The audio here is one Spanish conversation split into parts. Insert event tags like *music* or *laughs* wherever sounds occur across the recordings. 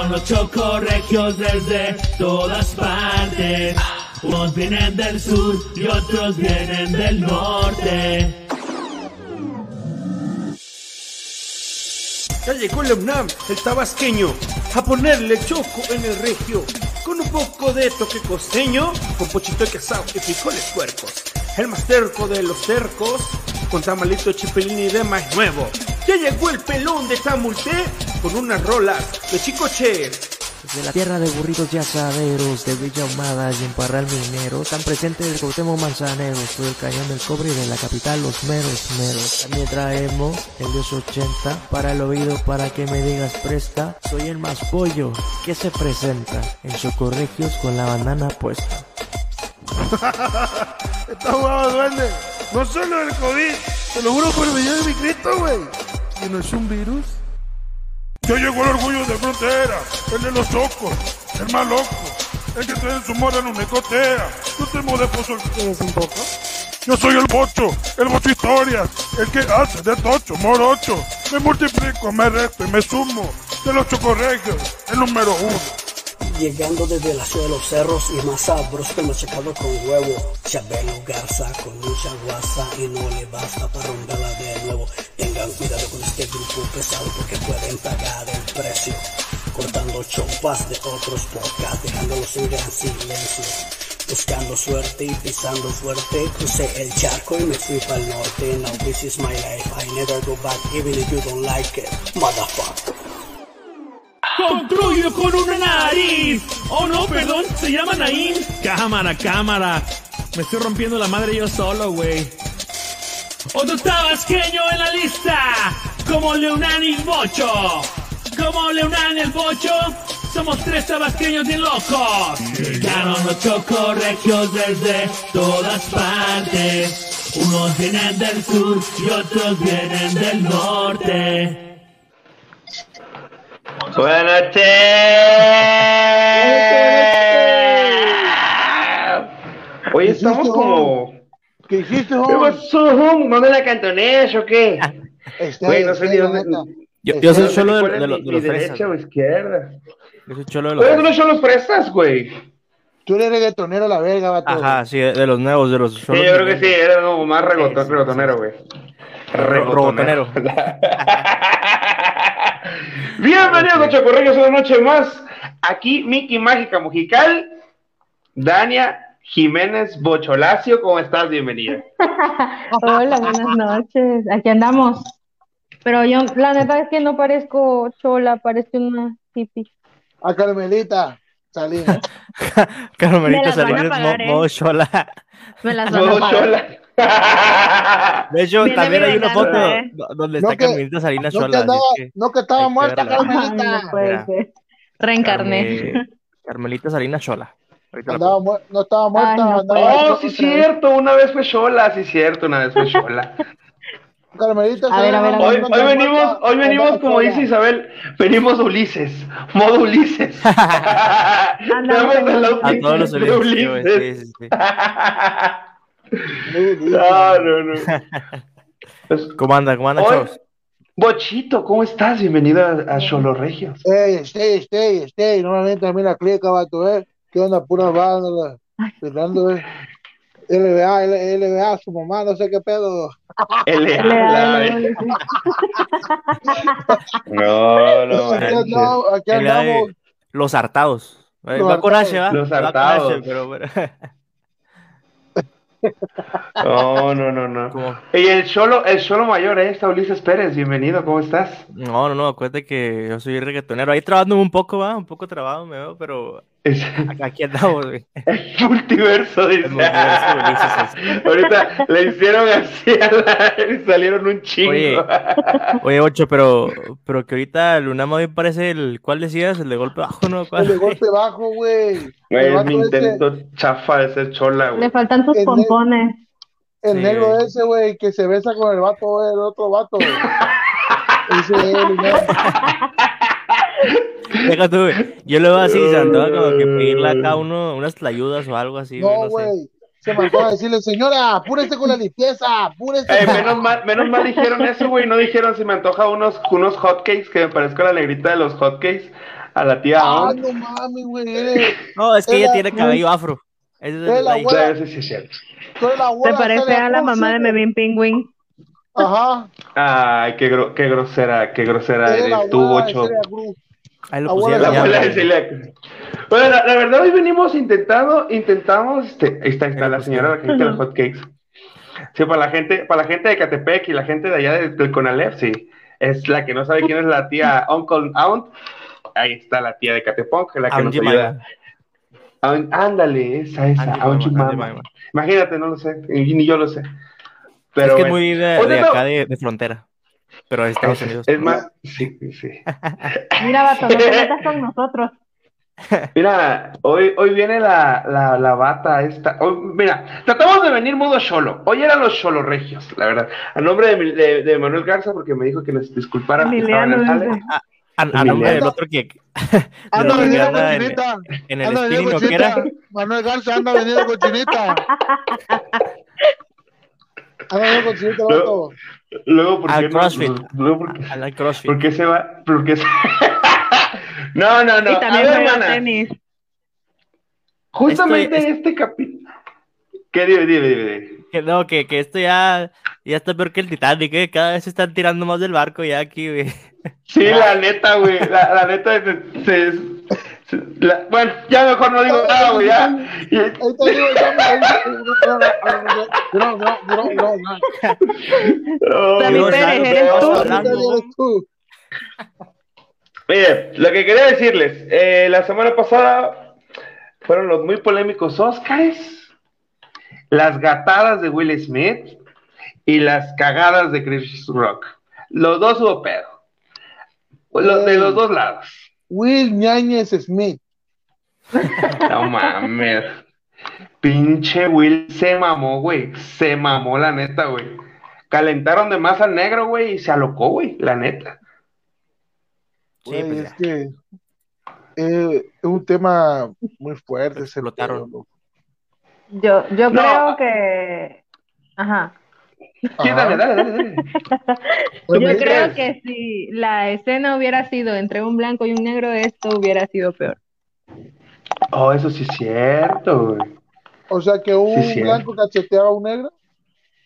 Llegaron los chocorregios desde todas partes. Unos vienen del sur y otros vienen del norte. Ya llegó el UNAM, el tabasqueño, a ponerle choco en el regio, con un poco de toque costeño, con pochito de queso y frijoles puercos. El más terco de los cercos, con tamalito chipilín y de más nuevo. Ya llegó el pelón de Tamulté, con unas rolas de chicoche. De la tierra de burritos y asaderos, de Villa Ahumada y en Parral Minero, tan presente del Cuauhtémoc Manzanero, soy el cañón del cobre y de la capital los meros meros. También traemos el 280 para el oído para que me digas presta, soy el más pollo que se presenta en Socorregios con la bandana puesta. *laughs* Está jugado, duende. No solo el COVID, te lo juro por el video de mi Cristo, güey. ¿Que no es un virus? Ya llegó el orgullo de frontera, el de los chocos, el más loco, el que trae en su mora no me cotea. Yo te de pozo ¿Tienes un poco? Yo soy el bocho, el bocho historias, el que hace de tocho, morocho. Me multiplico, me resto y me sumo. De los chocorregios, el número uno. Llegando desde la ciudad de los cerros y más sabroso machacado con huevo. Chabelo Garza con mucha guasa y no le basta para romperla de nuevo. Tengan cuidado con este grupo pesado porque pueden pagar el precio. Cortando chopas de otros podcasts, dejándolos en gran silencio. Buscando suerte y pisando fuerte, crucé el charco y me fui para el norte. Now this is my life, I never go back even if you don't like it, motherfucker. Construyo con una nariz. Oh no, perdón, se llama Naim. Cámara, cámara. Me estoy rompiendo la madre yo solo, güey. Otro tabasqueño en la lista. Como Leonani Bocho. Como Leonani el Bocho. Somos tres tabasqueños bien locos. Llegaron los chocorregios desde todas partes. Unos vienen del sur y otros vienen del norte. Buenas noches. Oye, estamos como. ¿Qué hiciste, ¿Qué hombre? pasó, hom? ¿Manda la cantonés o qué? Güey, no sé ni dónde. Yo, yo soy cholo de, de, de los fresas. derecha o izquierda? Yo soy cholo de los fresas. son los fresas, güey. Tú eres reggaetonero a la verga, vato. Ajá, sí, de, de los nuevos, de los Sí, yo creo que sí, era como más reggaetonero, güey. Robotonero. *laughs* Bienvenidos a Chocorregios una noche más. Aquí Miki Mágica Mujical, Dania Jiménez Bocholacio, ¿cómo estás? Bienvenida. *laughs* Hola, buenas noches. Aquí andamos. Pero yo, la neta es que no parezco chola, parezco una hippie. A Carmelita, Salinas. *laughs* Carmelita Salinas, pagar, mo- ¿eh? modo chola. Me las van a pagar. *laughs* *laughs* De hecho, Viene también hay una foto ¿eh? do- donde No está que- Carmelita Salinas No que, chola. andaba, que no que estaba muerta, Carmelita. no. Reencarné. Carme- Carmelita Salinas chola. Andaba mu- no estaba muerta, Ay, no andaba Oh, sí, cierto, una vez fue chola, sí, cierto, una vez fue chola. *laughs* Carmelita A ver, a ver, a ver. Hoy, venimos, hoy venimos, como dice Isabel, venimos Ulises, modo Ulises. *laughs* Andamos A todos los Ulises. sí, sí, sí. Muy *laughs* bien. No, no, no. ¿Cómo anda? ¿Cómo anda, Hoy- chavos? Bochito, ¿cómo estás? Bienvenido a, Cholo Regios. Ey, stay, stay, stay. Normalmente a mí la clica, vato, eh. ¿Qué onda? Pura banda, Fernando, eh. LBA, L- LBA, su mamá, no sé qué pedo. *laughs* Da- *laughs* No, no, aquí andamos, aquí andamos. Los hartados. Eh, Los va con hartados. H, ¿va? Los hartados. Pero, pero- No, no, no, no. ¿cómo? Y el Cholo, el Cholo mayor, eh, está Ulises Pérez, bienvenido, ¿cómo estás? No, no, no, acuérdate que yo soy reggaetonero. Ahí trabajando un poco, va, un poco trabado me veo, pero Es aquí andamos, güey. *laughs* el multiverso, dice. El multiverso Ulises, *laughs* Ahorita le hicieron así a la... y salieron un chingo. Oye. *laughs* Oye, Ocho, pero, pero que ahorita el Unama hoy parece el, ¿cuál decías? El de golpe bajo, ¿no? ¿Cuál? El de golpe bajo, güey. Güey, El es mi ese, intento chafa de ser chola, Le güey. faltan sus El pompones. el Sí. negro ese, güey, que se besa con el vato, güey, el otro vato. Ese es güey. Deja tú, güey. Yo le veo así, se andaba como que pedirle acá uno, unas tlayudas o algo así, güey, No, sé. güey. Se me acaba de decirle, señora, apúrese con la limpieza, apúrese. Eh, menos mal, menos mal dijeron eso, güey. No dijeron si me antoja unos, unos hotcakes que me parezco a la negrita de los hotcakes. a la tía Ah, no mames, güey. No, es que ella tiene cabello afro. Ese es el detalle. Sí, sí, Se parece a la Cruz, mamá de sí. Mevin Penguin. Ajá. Ay, qué, gro- qué grosera, qué grosera Eres tú, Bocho. Ahí lo Abuela, pusieron La abuela. Bueno, la, la verdad hoy venimos intentando, intentamos, este, ahí está, ahí está la señora, la gente de los hotcakes. Sí, para la gente, para la gente de Catepec y la gente de allá del, del Conalep, sí. Es la que no sabe quién es la tía Uncle Aunt. Ahí está la tía de Catepec, la que nos ayuda. Aunt- ándale, esa, esa, Aunt Aunt Jemima, Aunt Jemima. Jemima. Imagínate, no lo sé, ni yo lo sé. Es Pero que es bueno. muy de, de acá de, de frontera. Pero de Estados es, Unidos. es más, sí, sí. *laughs* Mira, vato, no te *laughs* metas con nosotros. *laughs* Mira, hoy, hoy viene la, la, la bata esta. Hoy- mira, tratamos de venir modo cholo. Hoy eran los cholos regios, la verdad. A nombre de, de, de Manuel Garza, porque me dijo que nos dice. A, a nombre del otro que. Anda vendiendo anda en, cochinita. en el Anda vendiendo ¿no? Cochinita. Manuel Garza anda vendiendo cochinita. Anda vendiendo cochinita, vato. Luego, ¿por Al qué no? CrossFit. Luego, ¿por qué, A la CrossFit. por qué se va? ¿Por qué se- *laughs* no, no, no. Y A también ver, juega hermana, tenis. justamente Esto este capítulo. ¿Qué dime, dime. Que no, que, que esto ya, ya está peor que el Titanic, que cada vez se están tirando más del barco ya aquí, güey. Sí, la neta, güey. La, la neta, se, se- se- la- bueno, ya mejor no digo nada, güey. Ya. Y- No, no, no, no, no, Sammy Pérez, eres tú. Mire, lo que quería decirles, eh, la semana pasada fueron los muy polémicos Oscars, las gatadas de Will Smith y las cagadas de Chris Rock. Los dos hubo pedo. De los dos lados. Will Ñañez Smith. No mames. Pinche Will se mamó, güey. Se mamó, la neta, güey. Calentaron de más al negro, güey, y se alocó, güey, la neta. Sí, Güey, pues es ya. que eh, es un tema muy fuerte. ese Explotaron. pedo, loco. Yo, yo No. creo que. Ajá. Sí, dale, dale, *laughs* Yo creo que si la escena hubiera sido entre un blanco y un negro, esto hubiera sido peor. Oh, eso sí es cierto, güey. O sea, que un Sí, blanco cacheteaba a un negro.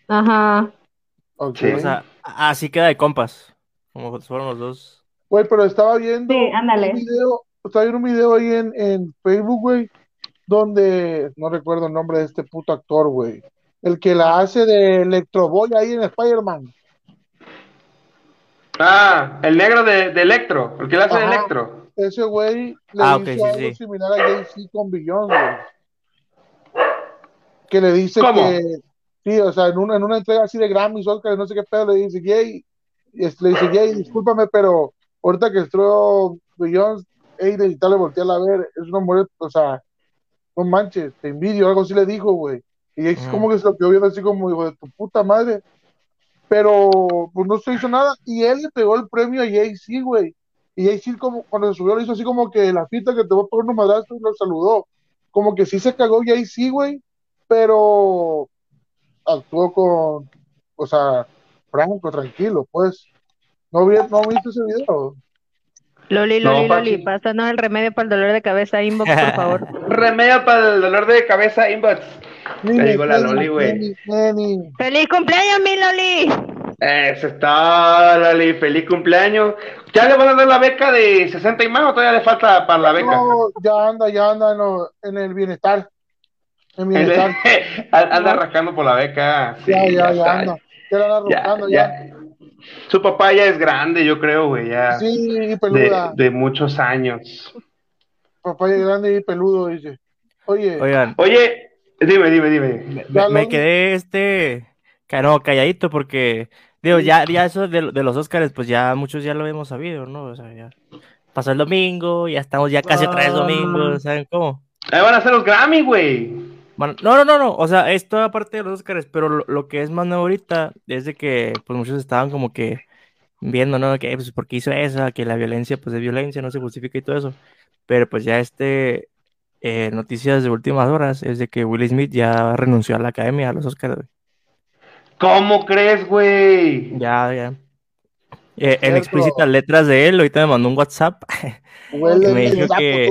Ajá. Ok. Sí. O sea, así queda de compas. Como fueron los dos. Güey, pero estaba viendo Sí, ándale. un video, estaba viendo un video ahí en, en Facebook, güey, donde no recuerdo el nombre de este puto actor, güey. El que la hace de Electro Boy ahí en Spider-Man. Ah, el negro de, de Electro, el que le hace de. Electro. Ese güey le Ah, ok, hizo sí, algo sí. similar a Jay-Z con Beyond, güey. Que le dice ¿Cómo? que, sí, o sea, en una, en una entrega así de Grammys, Oscar, no sé qué pedo, le dice, Jay, y le dice, Jay, discúlpame, pero ahorita que estoy Beyond, hey, de le volteé a ver, es una mujer, o sea, no manches, te envidio, algo así le dijo, güey. Y Jay Ujú. como que se lo quedó viendo así como, hijo de tu puta madre. Pero, pues no se hizo nada, y él le pegó el premio a Jay-Z, güey. Y Jay-Z como, cuando se subió, le hizo así como que la pista que te voy a poner un madrazo y lo saludó. Como que sí se cagó Jay-Z, güey, pero actuó con, o sea, franco, tranquilo, pues. ¿No, vi, no viste ese video? Loli, No, Loli, Pachi. Loli, pásanos el remedio para el dolor de cabeza, inbox, por favor. *laughs* Remedio para el dolor de cabeza, inbox. Te digo la Loli, güey. ¡Feliz cumpleaños, mi Loli! Eso está, Loli. Feliz cumpleaños. ¿Ya le van a dar la beca de 60 y más o todavía le falta para la beca? No, ya anda, ya anda en, lo- en el bienestar. En bienestar. *laughs* Anda rascando por la beca. Sí, ya, ya, ya anda. Ya la anda Ya, rotando, ya. ya. Su papá ya es grande, yo creo, güey, ya. Sí, y de, peluda. de muchos años. Papá es grande y peludo, dice. Oye, Oigan, Oye, dime, dime, dime. me, quedé este. No, calladito porque. Digo, ya, ya eso de, de los Óscares, pues ya muchos ya lo hemos sabido, ¿no? O sea, ya. Pasó el domingo, ya estamos ya casi tres Ah. domingos, ¿saben cómo? Ahí van a hacer los Grammy, güey. Bueno, no, no, no, no, o sea, es toda parte de los Óscares, pero lo, lo que es más nuevo ahorita es de que pues muchos estaban como que viendo, ¿no? Que pues por qué hizo esa, que la violencia pues es violencia, no se justifica y todo eso. Pero pues ya este eh, noticias de últimas horas es de que Will Smith ya renunció a la academia, a los güey. ¿Cómo crees, güey? Ya, ya. Eh, en explícitas letras de él, ahorita me mandó un WhatsApp. *laughs* Huele me dijo que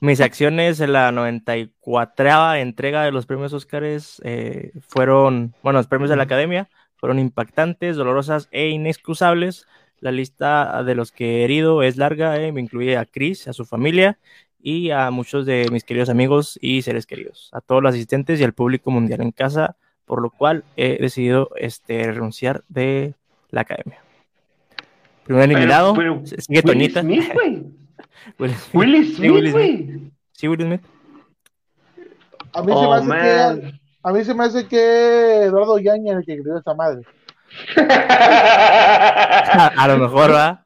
mis acciones en la 94 entrega de los premios Óscares eh, fueron, bueno, los premios de la Academia fueron impactantes, dolorosas e inexcusables. La lista de los que he herido es larga, eh, me incluye a Chris, a su familia y a muchos de mis queridos amigos y seres queridos, a todos los asistentes y al público mundial en casa, por lo cual he decidido este, renunciar de la Academia. Primer eliminado, pero sigue Will Toñita. Smith. *laughs* Will Smith. Will Sí, Smith, Will Smith. Sí, Will Smith. A mí, se me Oh, hace que, man. a mí se me hace que Eduardo Yaña el que creó esta madre. A, *laughs* *laughs* a lo mejor, ¿va?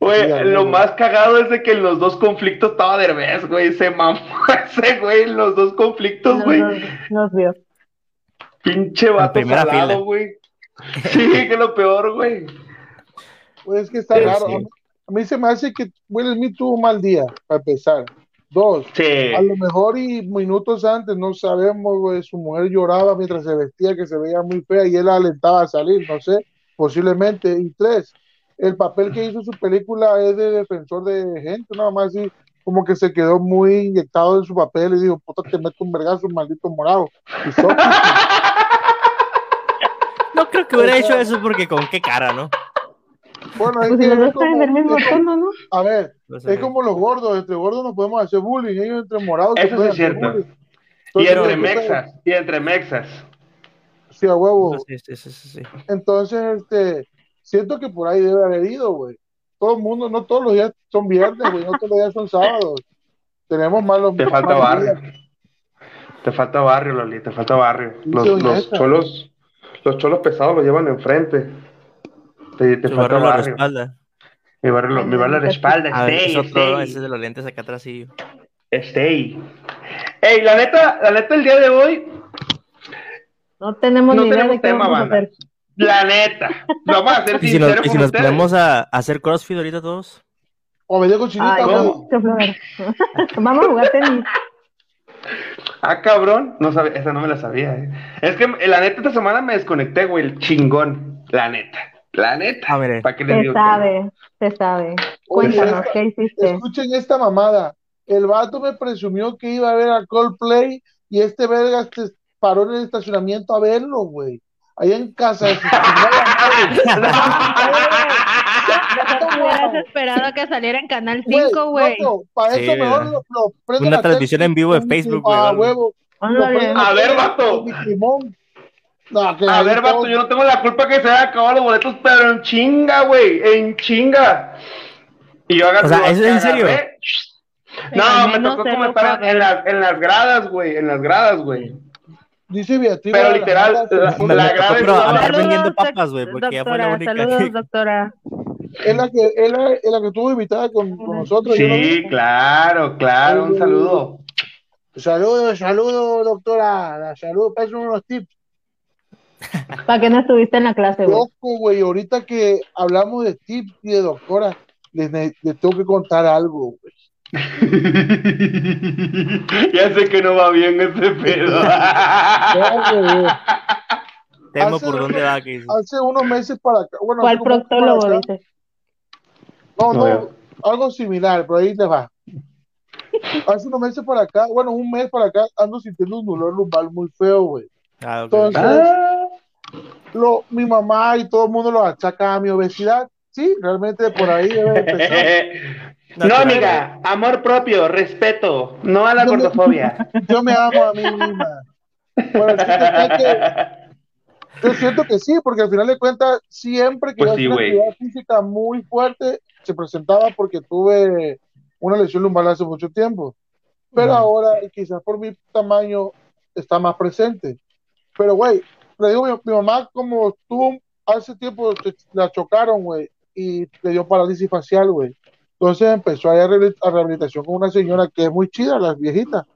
Güey, lo más cagado es de que en los dos conflictos estaba Derbez, güey. Se mamó *laughs* ese güey en los dos conflictos, no, güey. no, nos vio. Pinche vato primera fila. salado, güey. Sí, *laughs* que es lo peor, güey. Pues es que está Sí, raro. sí. A, mí, a mí se me hace que Will Smith tuvo un mal día, para empezar. Dos, Sí. a lo mejor y minutos antes, no sabemos, güey, su mujer lloraba mientras se vestía, que se veía muy fea, y él la alentaba a salir, no sé, posiblemente. Y tres, el papel que hizo su película es de defensor de gente, nada más así, como que se quedó muy inyectado en su papel y dijo, puta, te meto un vergazo, maldito morado. Y so- *laughs* No creo que hubiera hecho eso porque con qué cara, ¿no? bueno, es Pues que si a ver, No sé. Es como los gordos, entre gordos nos podemos hacer bullying, ellos entre morados Eso sí pueden es hacer cierto. Y entre mexas. Y entre mexas. Sí, a huevo. Sí, sí, sí. Entonces, este, siento que por ahí debe haber ido, güey. Todo el mundo, no todos los días son viernes, güey, no todos los días son sábados. Tenemos malos Te falta malos barrio. días. Te falta barrio, Loli, te falta barrio. Los, los cholos, los cholos pesados lo llevan enfrente. Te, te falta barrio respalda. Mi barrio, lo- mi barrio la respalda. A ver, Stay, es otro, stay, ese de los lentes acá atrás y stay. Ey, la neta, la neta, el día de hoy, No tenemos No ni idea tenemos de qué tema, vamos a banda. hacer. La neta, lo vamos a ser *laughs* Y si nos, y si con nos ustedes. ponemos a, a hacer crossfit ahorita todos. O me dejo chinita. Vamos a jugar tenis. Ah, cabrón, no sabe, esa no me la sabía, eh. Es que la neta esta semana me desconecté, güey, el chingón, la neta, la neta. Ah, mire. ¿Para qué les Se digo? sabe, se sabe. Oye, Cuéntanos, ¿qué hiciste? Escuchen esta mamada. El vato me presumió que iba a ver a Coldplay y este verga se paró en el estacionamiento a verlo, güey. Allá en casa de su chingada ¿Cómo hubieras esperado a que saliera en Canal madre. 5, güey? para Sí, eso mejor lo, lo prendo Una la transmisión tele en vivo de Facebook, güey, o A huevo. Ándale. A ver, vato. No, que A ver, vato, yo no tengo la culpa que se hayan acabado los boletos, pero en chinga, güey, en chinga. Y yo agarré. O sea, ¿eso es en serio? No, me tocó comentar en, las en las gradas, güey, en las gradas, güey. Dice Beatriz. Pero literal, la- la- la pero andar vendiendo papas, güey, porque ya fue la doctora, única Saludos, que... *laughs* doctora. Es la que, es la, es la que estuvo invitada con, con nosotros. yo no Sí, claro, claro, un saludo. Saludos, saludos, doctora. Saludos, pasen unos tips. ¿Para qué no estuviste en la clase, güey? Loco, güey, ahorita que hablamos de tips y de doctora, les, les tengo que contar algo, güey. *laughs* ya sé que no va bien ese pedo. *laughs* Temo Hace- por dónde va, que dice. Hace unos meses para acá. Bueno, ¿Cuál proctólogo, dice? No, No no, algo similar, pero ahí te va. Hace unos meses para acá, bueno, un mes para acá, ando sintiendo un dolor lumbar muy feo, güey. Ah, ok. Entonces, Ah, lo, mi mamá y todo el mundo lo achaca a mi obesidad. Sí, realmente por ahí debe empezar. *laughs* no, amiga, amor propio, respeto, no a la Yo me- gordofobia. *laughs* Yo me amo a mí misma. Bueno, que yo siento que sí, porque al final de cuentas, siempre que Pues yo sí, hacía una actividad física muy fuerte, se presentaba porque tuve una lesión lumbar hace mucho tiempo. Pero ahora, quizás por mi tamaño, está más presente. Pero, güey, le digo, mi, mi mamá, como tuvo hace tiempo, la chocaron, güey, y le dio parálisis facial, güey. Entonces empezó a ir a rehabil- a rehabilitación con una señora que es muy chida, la viejita.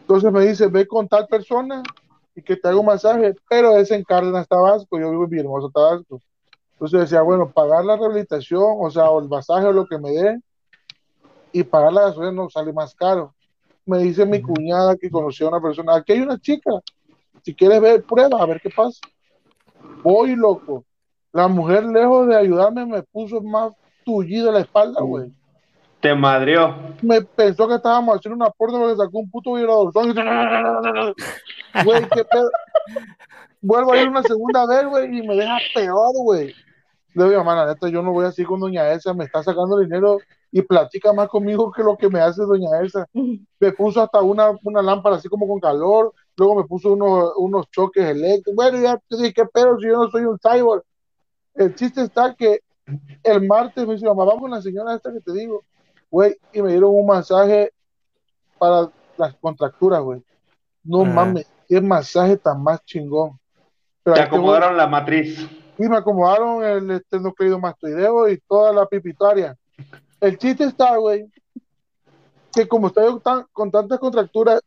Entonces me dice, ve con tal persona y que te haga un masaje, pero es en Cárdenas, Tabasco, yo vivo en Villahermosa, Tabasco. Entonces decía, bueno, pagar la rehabilitación, o sea, o el masaje o lo que me dé, y pagar la gasolina no sale más caro. Me dice mi cuñada que conoció a una persona, aquí hay una chica, si quieres ver, prueba, a ver qué pasa. Voy, loco. La mujer, lejos de ayudarme, me puso más tullido la espalda, güey. Te madrió. Me pensó que estábamos haciendo una puerta porque sacó un puto vibrador. *laughs* Güey, qué pedo. Vuelvo a ir una segunda vez, güey, y me deja peor, güey. Le digo, hermana, neta, yo no voy así con doña Elsa, me está sacando dinero y platica más conmigo que lo que me hace doña Elsa. Me puso hasta una, una lámpara así como con calor, luego me puso unos, unos choques eléctricos. Bueno, ya te dije, ¿qué pedo si yo no soy un cyborg? El chiste está que el martes me dice, mamá, vamos con la señora esta que te digo, güey, y me dieron un masaje para las contracturas, güey. No Ajá. mames, qué masaje tan más chingón. Pero Te acomodaron la matriz. y me acomodaron el esternocleidomastoideo y toda la pipitaria. El chiste está, güey, que como estoy tan- con tantas contracturas,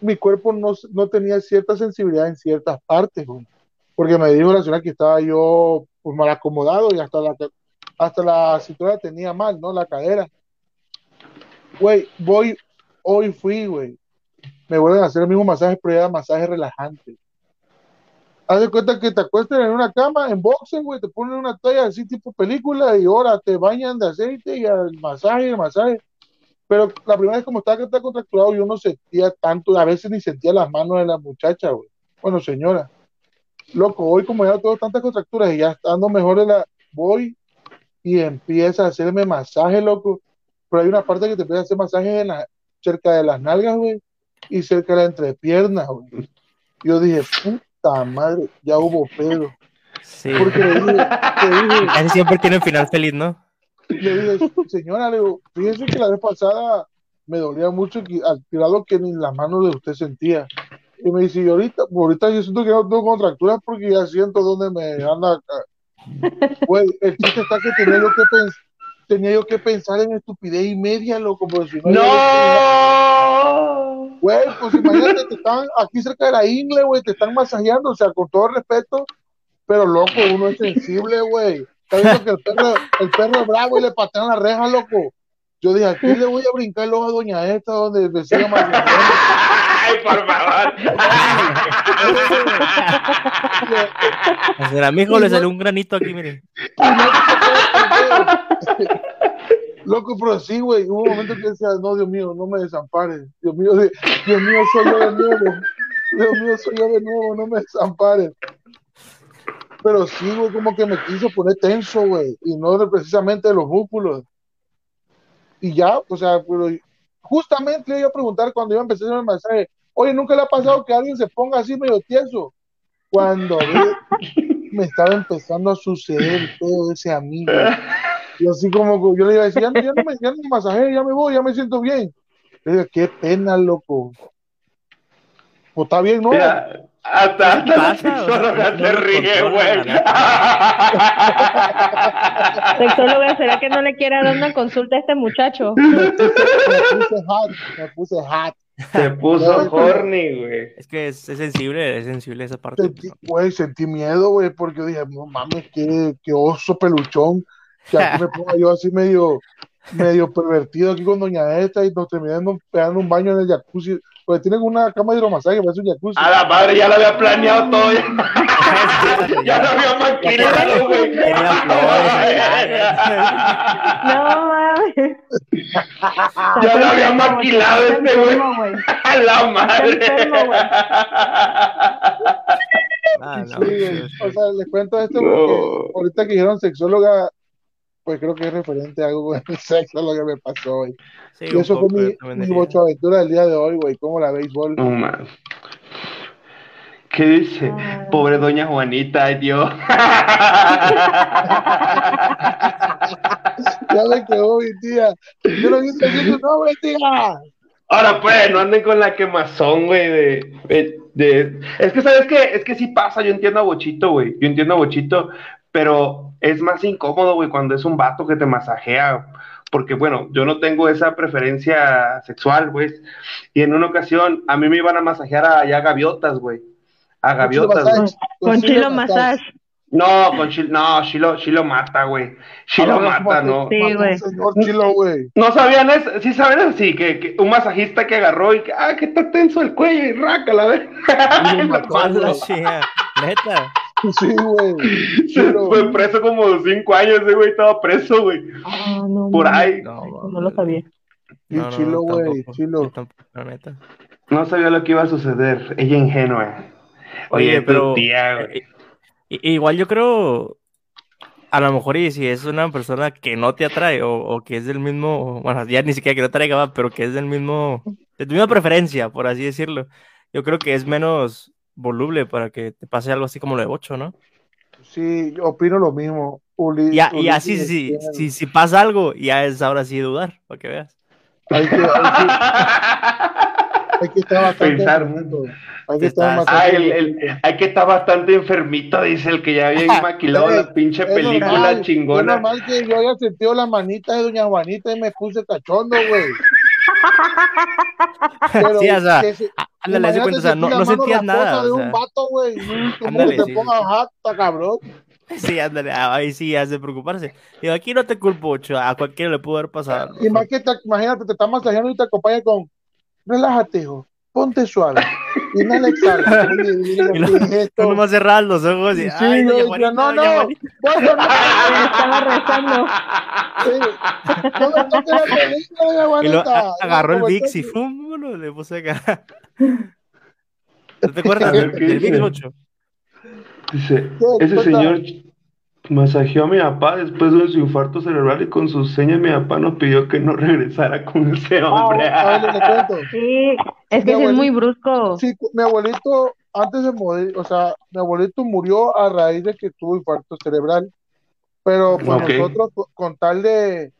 mi cuerpo no, no tenía cierta sensibilidad en ciertas partes, güey. Porque me dijo la señora que estaba yo pues, mal acomodado y hasta la, hasta la cintura tenía mal, ¿no? La cadera. Güey, voy, hoy fui, güey. Me vuelven a hacer el mismo masaje, pero era masaje relajante. Haz de cuenta que te acuestan en una cama, en boxing, güey, te ponen una toalla así tipo película y ahora te bañan de aceite y el masaje, el masaje. Pero la primera vez como estaba que estaba contracturado, yo no sentía tanto, a veces ni sentía las manos de la muchacha, güey. Bueno, señora. Loco, hoy como ya tengo tantas contracturas y ya estando mejor de la, voy y empieza a hacerme masaje, loco. Pero hay una parte que te empieza a hacer masaje en la, cerca de las nalgas, güey, y cerca de la entrepierna, güey. Yo dije, puta madre, ya hubo pedo. Sí. Porque le dije, le dije, *laughs* siempre tiene un final feliz, ¿no? le dije, señora, le digo, fíjese que la vez pasada me dolía mucho al tirarlo que ni las manos de usted sentía. Y me dice, y ahorita, ahorita yo siento que no tengo contracturas porque ya siento dónde me anda. acá". *laughs* Güey, el chiste está que tenía yo que pensar. Tenía yo que pensar en estupidez y media, loco, porque si no. yo- ¡No! Güey, pues imagínate, te están aquí cerca de la ingle, güey, te están masajeando, o sea, con todo respeto, pero loco, uno es sensible, güey. Está viendo que el perro, el perro es bravo y le patean la reja, loco. Yo dije, aquí le voy a brincar el ojo a doña esta donde me siga masajeando. ¡Ay, por favor! *laughs* A ser amigo le salió un granito aquí, miren. Loco, pero sí, güey, hubo un momento que decía, no, Dios mío, no me desampares. Dios mío, Dios mío, soy yo de nuevo. Dios mío, soy yo de nuevo, no me desampares. Pero sí, güey, como que me quiso poner tenso, güey, y no de precisamente de los músculos. Y ya, o sea, pero justamente le iba a preguntar cuando iba a empezar a hacer el masaje, oye, ¿nunca le ha pasado que alguien se ponga así medio tieso? Cuando ve, me estaba empezando a suceder todo ese amigo. Y así como yo le iba a decir, ya, no- ya no me, ya no me masajé, ya me voy, ya me siento bien. Le digo, qué pena, loco. Pues está bien, ¿no? Mira, hasta, hasta la pasa? No se ríe, güey. Sexóloga, ¿será que no le quiere dar una consulta a este muchacho? Me puse hot, me puse hot. Se *laughs* puso horny, güey. Es que es, es sensible, es sensible esa parte. Sentí, güey, sentí miedo, güey, porque dije, no mames, qué, qué oso peluchón. Que aquí me ponga yo así medio, medio pervertido aquí con doña esta y nos terminamos pegando un baño en el jacuzzi. Porque tienen una cama de hidromasaje, parece un jacuzzi. A la madre ya lo había planeado todo. Ya, *laughs* ya lo había maquinado, güey. *laughs* No mames. Ya lo había maquilado este, güey. *laughs* A la madre. Ah, no, Sí, O sea, les cuento esto porque ahorita que dijeron sexóloga, pues creo que es referente a algo en el sexo lo que me pasó hoy. sí, Y eso fue poco, mi, yo también mi bocho aventura del día de hoy, güey, como la béisbol. No más. ¿Qué dice? Pobre doña Juanita, ay Dios. *laughs* *laughs* Ya me quedó mi tía. Yo no decir tu nombre, tía. Ahora pues, no anden con la quemazón, güey, de, de, de- Es que, ¿sabes qué? Es que sí pasa, yo entiendo a Bochito, güey. Yo entiendo a Bochito, pero es más incómodo, güey, cuando es un vato que te masajea. Porque, bueno, yo no tengo esa preferencia sexual, güey. Y en una ocasión, a mí me iban a masajear a, allá a gaviotas, güey. A gaviotas, güey. Con chilo massage. No, con Chilo, no, Chilo, Chilo mata, güey. Chilo mata, no. Sí, güey. Señor Chilo, güey. No sabían eso, sí saben eso, sí, que, que un masajista que agarró y que, ah, que está tenso el cuello y raca la *laughs* Neta. *laughs* Sí, güey. Se Chilo. fue preso como cinco años, ese güey estaba preso, güey. Ah, no, Por ahí. No, No lo sabía. Y No, no, chilo, güey, chilo. No sabía lo que iba a suceder. Ella ingenua. Oye, Oye, pero. pero- Tía, güey. Eh, i- Igual yo creo, a lo mejor y si es una persona que no te atrae o, o que es del mismo, bueno, ya ni siquiera que no te atraiga, va, pero que es del mismo, de tu misma preferencia, por así decirlo. Yo creo que es menos voluble para que te pase algo así como lo de Bocho, ¿no? Sí, yo opino lo mismo. Uli- Y, a- y Ulises así, sí, tiene- si, si pasa algo, ya es ahora sí dudar, para que veas. Hay que, hay que, *laughs* hay que estar bastante Pensar. enfermito. Hay que estar Estás- Ah, bastante el, el- hay que estar bastante enfermito, dice el que ya había *laughs* maquilado la pinche Es película normal, Es chingona. normal que yo haya sentido la manita de Doña Juanita y me puse cachondo, güey. Pero Sí, o sea, se- Ándale, imagínate cuenta, o sea, no, no sentías nada. de o un sea, vato, güey. Ándale, te sí, pongas jata, cabrón. sí, ándale, ahí sí has de preocuparse. Digo, aquí no te culpo, Bocho, a cualquiera le pudo haber pasado. Y más que te, imagínate, te está masajeando y te acompaña con relájate, hijo, ponte suave. *laughs* Cerrar los ojos y, Sí, ay, güey, Juanita, no, doña *laughs* no, no, Estaba rezando. sí. *laughs* no me toques la película, doña Y lo Juanita. a- agarró el Como Vix y ¡fum! Lo le puse acá. ¿No te acuerdas del ese señor masajeó a mi papá después de su infarto cerebral y con sus señas mi papá nos pidió que no *laughs* regresara con ese hombre. A ver, le cuento. *laughs* Sí, es que es muy brusco. Sí, mi abuelito, antes de morir, o sea, mi abuelito murió a raíz de que tuvo infarto cerebral. Pero pues nosotros, co- con tal de,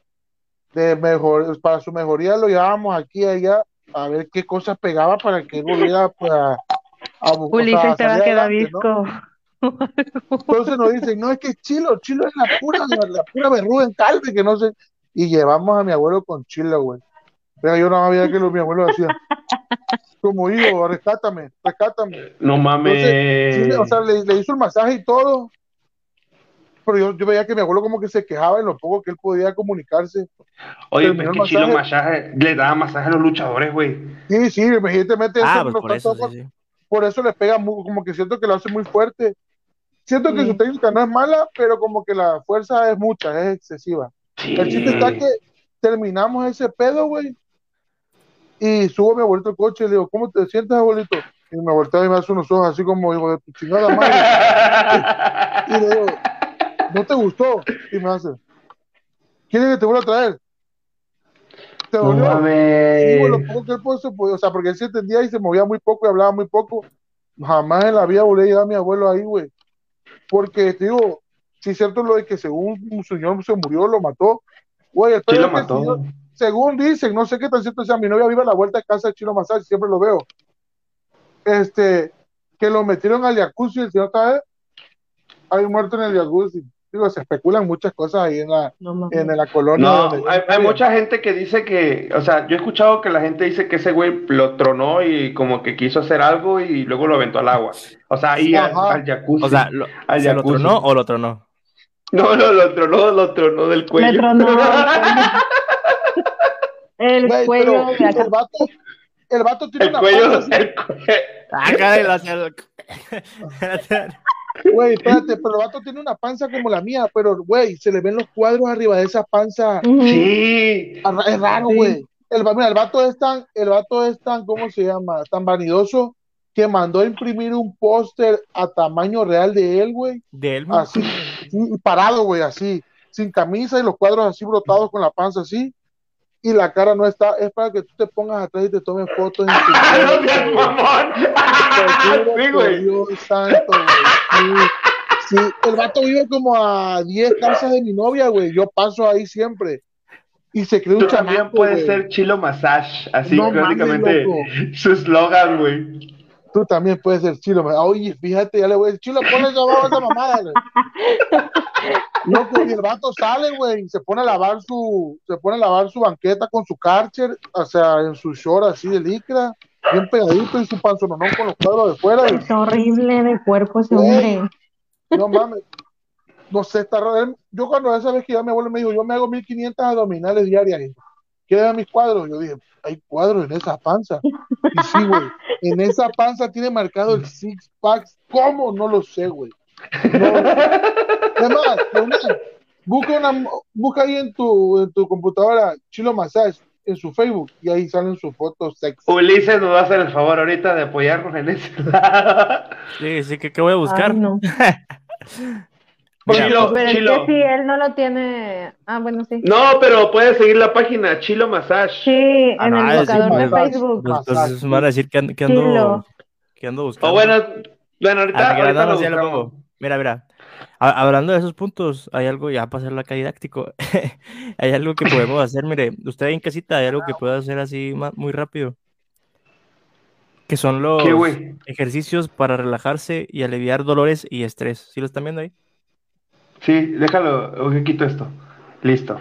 de mejor, para su mejoría, lo llevábamos aquí y allá a ver qué cosas pegaba para que él volviera pues, a, a, o sea, Ulises te va a salir quedar adelante, ¿no? *laughs* Entonces nos dicen, no, es que chilo, chilo es la pura, la pura verruga en calve, que no sé. Y llevamos a mi abuelo con chilo, güey. Pero yo no sabía que lo, mi abuelo hacía. Como hijo, rescátame, rescátame. No mames. Sí, o sea, le, le hizo el masaje y todo. Pero yo, yo veía que mi abuelo como que se quejaba en lo poco que él podía comunicarse. Oye, pero es que chilo masaje. le daba masaje a los luchadores, güey. Sí, sí, evidentemente Ah, eso pues por eso, por- sí, sí. por eso le pega muy, como que siento que lo hace muy fuerte. Siento que Sí. su técnica no es mala, pero como que la fuerza es mucha, es excesiva. El chiste está que terminamos ese pedo, güey. Y subo a mi abuelito al coche y le digo, ¿cómo te sientes, abuelito? Y me voltea y me hace unos ojos así como, hijo de tu chingada madre. *laughs* Y le digo, ¿no te gustó? Y me hace, ¿quieres que te vuelva a traer? ¿Te No? Sí, güey, lo mames. poco que él puso, pues, o sea, porque él sí entendía y se movía muy poco y hablaba muy poco. Jamás en la vida volví a llevar a mi abuelo ahí, güey. Porque, te digo, sí es cierto lo de que según un señor se murió, lo mató. Güey, Sí lo mató. señor- según dicen, no sé qué tan cierto sea, mi novia vive a la vuelta de casa de Chino Masaje, siempre lo veo. Este, que lo metieron al jacuzzi, el señor está ahí muerto en el jacuzzi. Digo, se especulan muchas cosas ahí en la, No mames. en la colonia. No, donde- hay, hay mucha gente que dice que, o sea, yo he escuchado que la gente dice que ese güey lo tronó y como que quiso hacer algo y luego lo aventó al agua. O sea, ahí al, al jacuzzi. O sea, lo, Al ¿se lo jacuzzi. tronó o lo tronó? No, no, lo tronó, lo tronó del cuello. Me tronó *laughs* el Güey, cuello pero de acá. el vato, el vato tiene El una cuello, así. el cuello. Ah, caray, lo *laughs* Güey, espérate, pero el vato tiene una panza como la mía, pero, güey, se le ven los cuadros arriba de esa panza. Sí. Ah, Es raro, güey. El, mira, el vato es tan, el vato es tan, ¿cómo se llama? Tan vanidoso que mandó a imprimir un póster a tamaño real de él, güey. De él. Así, sí, parado, güey, así, sin camisa y los cuadros así brotados con la panza así. Y la cara no está, es para que tú te pongas atrás y te tomes fotos en tu *laughs* No seas mamón. Dios santo, güey. Sí. El vato vive como a 10 casas de mi novia, güey. Yo paso ahí siempre. Y se cree un Tú también puedes ser Chilo Massage, así No prácticamente mames, su eslogan, güey. Tú también puedes ser chilo. me- Oye, fíjate, ya le voy a decir, chilo, ponle esa baba a esa mamada, güey. Loco, y el vato sale, güey, y se pone a lavar su, se pone a lavar su banqueta con su karcher, o sea, en su short así de licra, bien pegadito y su panzononón con los cuadros de fuera. Es horrible de cuerpo ese hombre. No mames. No sé, está raro. Yo cuando esa vez que ya mi abuelo me dijo, yo me hago 1500 abdominales diarias. ¿Quieres ver mis cuadros? Yo dije, hay cuadros en esa panza. Y sí, güey. En esa panza tiene marcado el six pack. ¿Cómo? No lo sé, güey. Además, busca, una, busca ahí en tu, en tu computadora Chilo Massage en su Facebook y ahí salen sus fotos sexy. Ulises nos va a hacer el favor ahorita de apoyarnos en ese *laughs* lado. Sí, sí, que ¿qué voy a buscar? Ay, no. *laughs* Chilo, Pero es Chilo. que si él no lo tiene. Ah, bueno, sí. No, pero puedes seguir la página Chilo Massage. Sí, Ah, en no, el buscador de. Facebook. Pues, Entonces me van a decir que, and- que ando, que ando buscando. O bueno, bueno, ahorita, Ah, mira, ahorita no, lo sí, ya lo buscamos. pongo. Mira, mira. Ha- Hablando de esos puntos, hay algo ya para hacerlo acá didáctico. *laughs* hay algo que *laughs* podemos hacer. Mire, usted en casita, hay algo que puede hacer así muy rápido. Que son los ejercicios para relajarse y aliviar dolores y estrés. ¿Sí lo están viendo ahí? Sí, déjalo, oye, quito esto. Listo.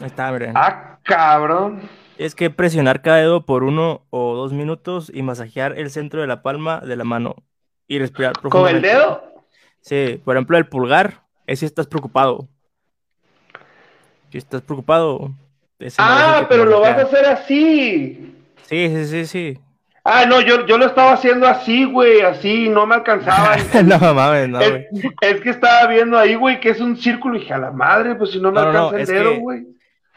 Ahí está, miren. Ah, cabrón. Es que presionar cada dedo por uno o dos minutos y masajear el centro de la palma de la mano y respirar ¿Con el profundamente. dedo? Sí, por ejemplo, el pulgar es si estás preocupado. Si estás preocupado. ese Ah, pero lo vas a hacer así. Sí, sí, sí, sí. Ah, no, yo, yo lo estaba haciendo así, güey, así, no me alcanzaba. *laughs* no mames, no, es, güey. es que estaba viendo ahí, güey, que es un círculo y dije, a la madre, pues si no me No, no, no, alcanza el es dedo, que- güey.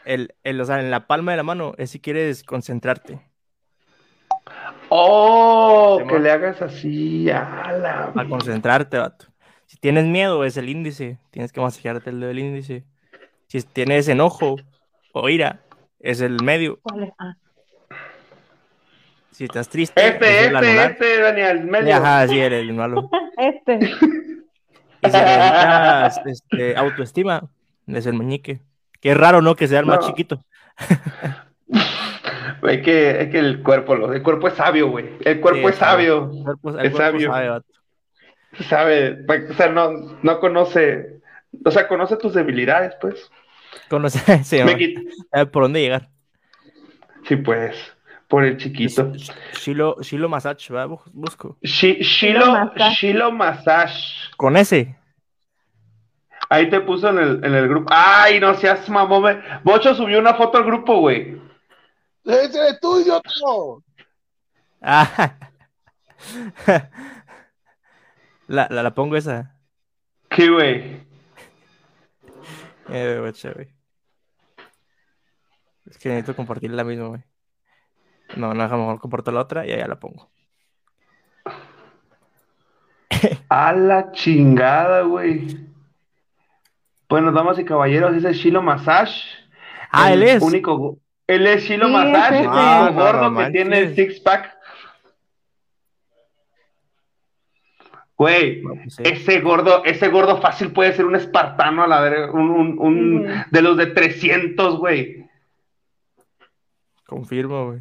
El, el, o sea, en la palma de la mano es si quieres concentrarte. Oh, que le hagas así, a la A concentrarte, vato. Si tienes miedo, es el índice. Tienes que masajearte el dedo del índice. Si tienes enojo o ira, es el medio. ¿Cuál es? Ah, Si estás triste, es Este, el este, anular. este, Daniel, medio. Ajá, sí, eres el malo. *laughs* Este. Y si necesitas este, autoestima, es el meñique. Que es raro, ¿no? Que sea el más chiquito. *laughs* Es que, es que el cuerpo, el cuerpo es sabio, güey. El cuerpo Sí, es sabio. El cuerpo, el Es cuerpo sabio. sabe, vato. Sabe, o sea, no, no conoce, o sea, conoce tus debilidades, pues. Conoce, *laughs* sí, por dónde llegar. Sí, pues, por el chiquito. Sh- Shilo, Shilo Massage, ¿verdad? Bu- Busco. Shi- Shilo, Shilo Massage. Shilo Massage. Con ese. Ahí te puso en el, en el grupo. Ay, no seas mamón. Bocho subió una foto al grupo, güey. ¡Ese eres tú, idiota! Ah. *laughs* La, la, la pongo esa. ¿Qué, güey? Eh, guacha, güey. Es que necesito compartir la misma, güey. No, no, déjame mejor comparto la otra y allá la pongo. A la chingada, güey. Bueno, damas y caballeros, ese es Shilo Massage. Ah, El él es. Único. Él es Shilo Sí, Massage, es el. Ah, único no, gordo no que tiene el six pack. Güey, pues sí. ese gordo, ese gordo fácil puede ser un espartano a la verga, un, un, de los de 300, güey. Confirmo, güey.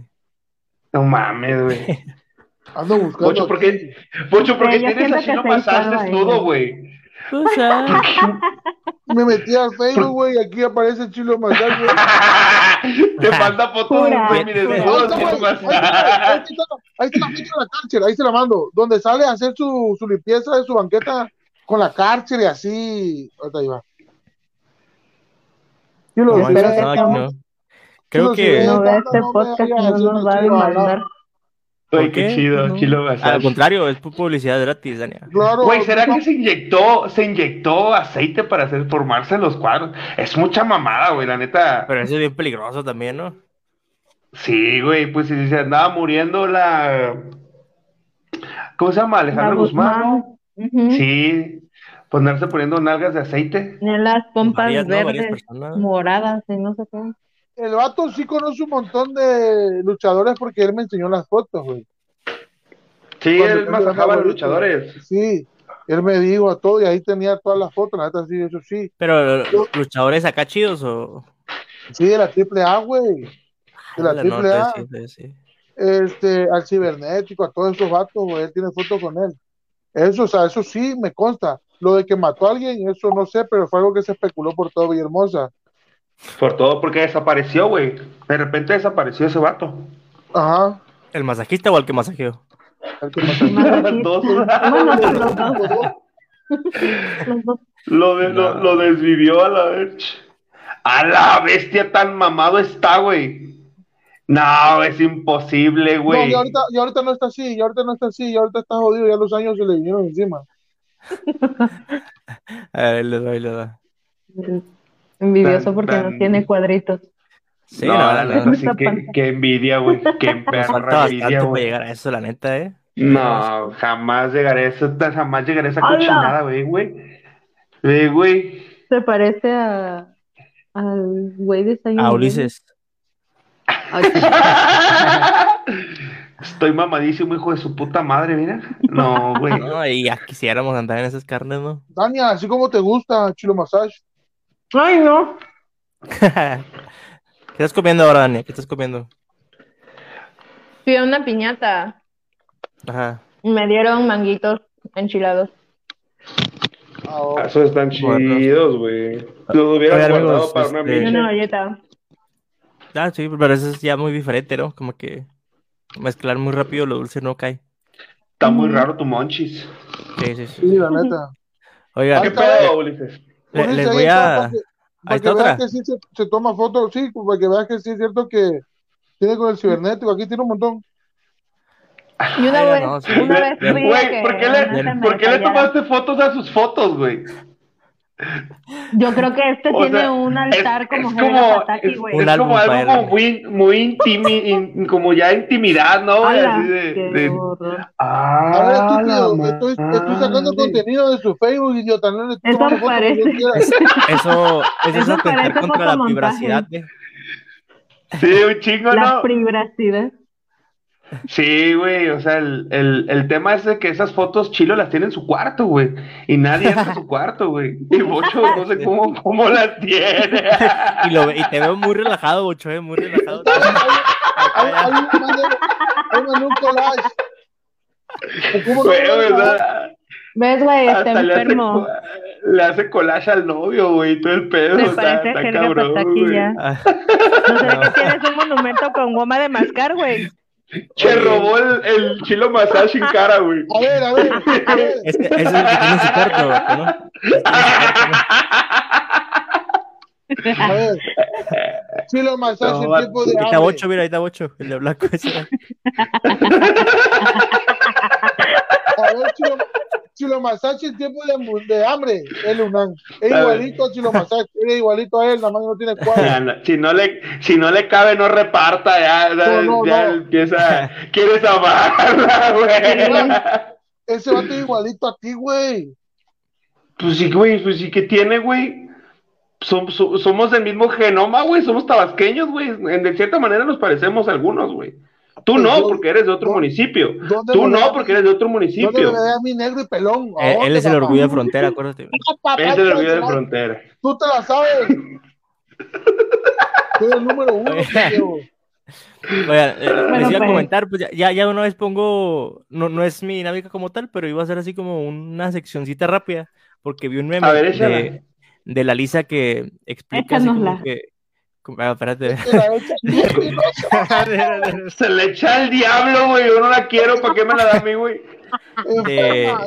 No mames, güey. *laughs* Ando buscando. Pocho, ¿por qué, Pocho, ¿por qué tienes a siento que Shilo se Massage disparó ahí, desnudo, güey. güey? Tú sabes. *laughs* Me metí al Facebook, güey, y aquí aparece Chilo Massage, güey. *laughs* Te manda fotos de mi desnudo, Ahí está, Shilo güey, ahí está, ahí está, ahí está la fecha de la cárcel, ahí se la mando, donde sale a hacer su, su limpieza de su banqueta con la cárcel y así. Ahorita ahí va. Sí, lo No, no. Creo que. No este podcast, no, nos va a demandar. Ay, ¿Por qué qué? chido, No. Shilo Al contrario, es pu- publicidad gratis, Dania. Claro. Güey, ¿será que se inyectó, se inyectó aceite para hacer formarse los cuadros? Es mucha mamada, güey, la neta. Pero eso es bien peligroso también, ¿no? Sí, güey, pues si se andaba muriendo la. ¿Cómo se llama? Alejandra La Guzmán. Sí, ponerse poniendo nalgas de aceite. En las pompas verdes, moradas y no sé qué. El vato sí conoce un montón de luchadores porque él me enseñó las fotos, güey. Sí, Cuando él masajaba a los luchadores. Sí, él me dijo a todo y ahí tenía todas las fotos, la neta sí, eso sí. Pero, ¿luchadores acá chidos o...? Sí, de la triple A, güey. De la Ah, triple A. entonces sí, sí, sí. Este, al cibernético, a todos esos vatos, güey, él tiene fotos con él. Eso, o sea, eso sí me consta. Lo de que mató a alguien, eso no sé, pero fue algo que se especuló por todo Villahermosa. Por todo, porque desapareció, güey. De repente desapareció ese vato. Ajá. ¿El masajista o el que masajeó? El que. Lo, de- lo, No. lo desvivió a la vez. A la bestia tan mamado está, güey. No, es imposible, No, güey. y ahorita, y ahorita no está así, y ahorita no está así, y ahorita está jodido, ya los años se le vinieron encima. *laughs* A ver, le doy, le doy. Envidioso Tan, porque tan. no tiene cuadritos. Sí, no, no, la neta, sí, que, que envidia, güey. Qué perra envidia, güey. llegar a eso, la neta, ¿eh? No, jamás llegaré a eso, jamás llegaré a esa ¡Hala! cochinada, güey, güey. Ve, güey. Se parece a al güey de Sayun A. Ulises. Ay, *laughs* Estoy mamadísimo, hijo de su puta madre, mira. No, güey. *laughs* No, y ya quisiéramos andar en esas carnes, ¿no? Tania, así como te gusta, Chilo Massage. Ay, no. *laughs* ¿Qué estás comiendo ahora, Dani? ¿Qué estás comiendo? Fui a una piñata Ajá. y me dieron manguitos enchilados. Ah, oh. Esos están chidos, güey. Los hubieras Oye, guardado amigos, para una este- una galleta. Ah, sí, pero eso es ya muy diferente, ¿no? Como que mezclar muy rápido lo dulce no cae. Está muy raro tu monchis. Sí, sí, sí. Sí, la neta. Oiga, ¿Qué pedo, Ulises? Le- les ahí, voy a... Para que, veas que sí se, se toma fotos, sí, para que veas que sí es cierto que tiene con el cibernético. Aquí tiene un montón. Y una Ay, vez, no, sí. una vez Güey, ¿por qué le, ¿por qué le tomaste fotos a sus fotos, güey? Yo creo que este O tiene sea, un altar es, como es como, güey. Es álbum como algo como muy, muy intimi, in- como ya intimidad, ¿no? Así de, ¡Qué de-! Ah, A ver, la estúpido, estoy, estoy sacando contenido de su Facebook, idiota. No le estoy Eso parece. Eso, eso es Eso atentar contra la privacidad, ¿eh? Sí, un chingo, La ¿no? privacidad. Sí, güey, o sea, el, el, el tema es de que esas fotos Chilo las tiene en su cuarto, güey, y nadie entra a su cuarto, güey, y Bocho no sé cómo, cómo las tiene. Y, lo, ve- y te veo muy relajado, Bocho, ¿eh? Muy relajado. Hay, hay un mandé- hay un collage. ¿Cómo no Güey, sea, ¿Ves, güey? Está hasta le hace, enfermo. le hace collage al novio, güey, todo el pedo, Me está, parece está Helga cabrón, güey. Ah, No sé que tienes un monumento con goma de mascar, güey. Se robó el, el Chilo Massage en cara, güey. A ver, a ver, a ver. ese, ese es el que tiene en su cuarto, ¿no? A ver. Chilo Massage No, en va- tiempo de Ahí está hambre. Bocho, mira, ahí está Bocho, el de blanco ese. A ver, Chilo, Chilo Massage en tiempo de, de hambre. El Unán. Es igualito a Chilo Massage. Es igualito a él, nada más que no tiene cuadro. *laughs* Si no le, si no le cabe, no reparta, ya, ya, No, no, ya no. empieza, *laughs* quieres amarla, güey. Ese vato es igualito a ti, güey. Pues sí, güey, pues sí que tiene, güey. Som- so- somos del mismo genoma, güey, somos tabasqueños, güey. En- De cierta manera nos parecemos algunos, güey. Tú Pues no, yo- porque eres de otro ¿dó- municipio. ¿Dónde Tú no, porque eres de otro ¿Dónde municipio. me ve a mi negro y pelón? ¿A Eh, dónde, *laughs* él es el orgullo de frontera, acuérdate. Papá, Es el orgullo de frontera. Tú te la sabes. *laughs* Tú eres el número uno, Oye. pendejo. Oigan, eh, les iba a comentar, pues ya, ya, ya una vez pongo, no, no es mi dinámica como tal, pero iba a ser así como una seccioncita rápida, porque vi un meme ver, de, de la Lisa que explica así como Échanosla. que... ah, espérate. Te la echa- *laughs* Se le echa el diablo, güey. Yo no la quiero, ¿para qué me la da a mí, güey? Enferma.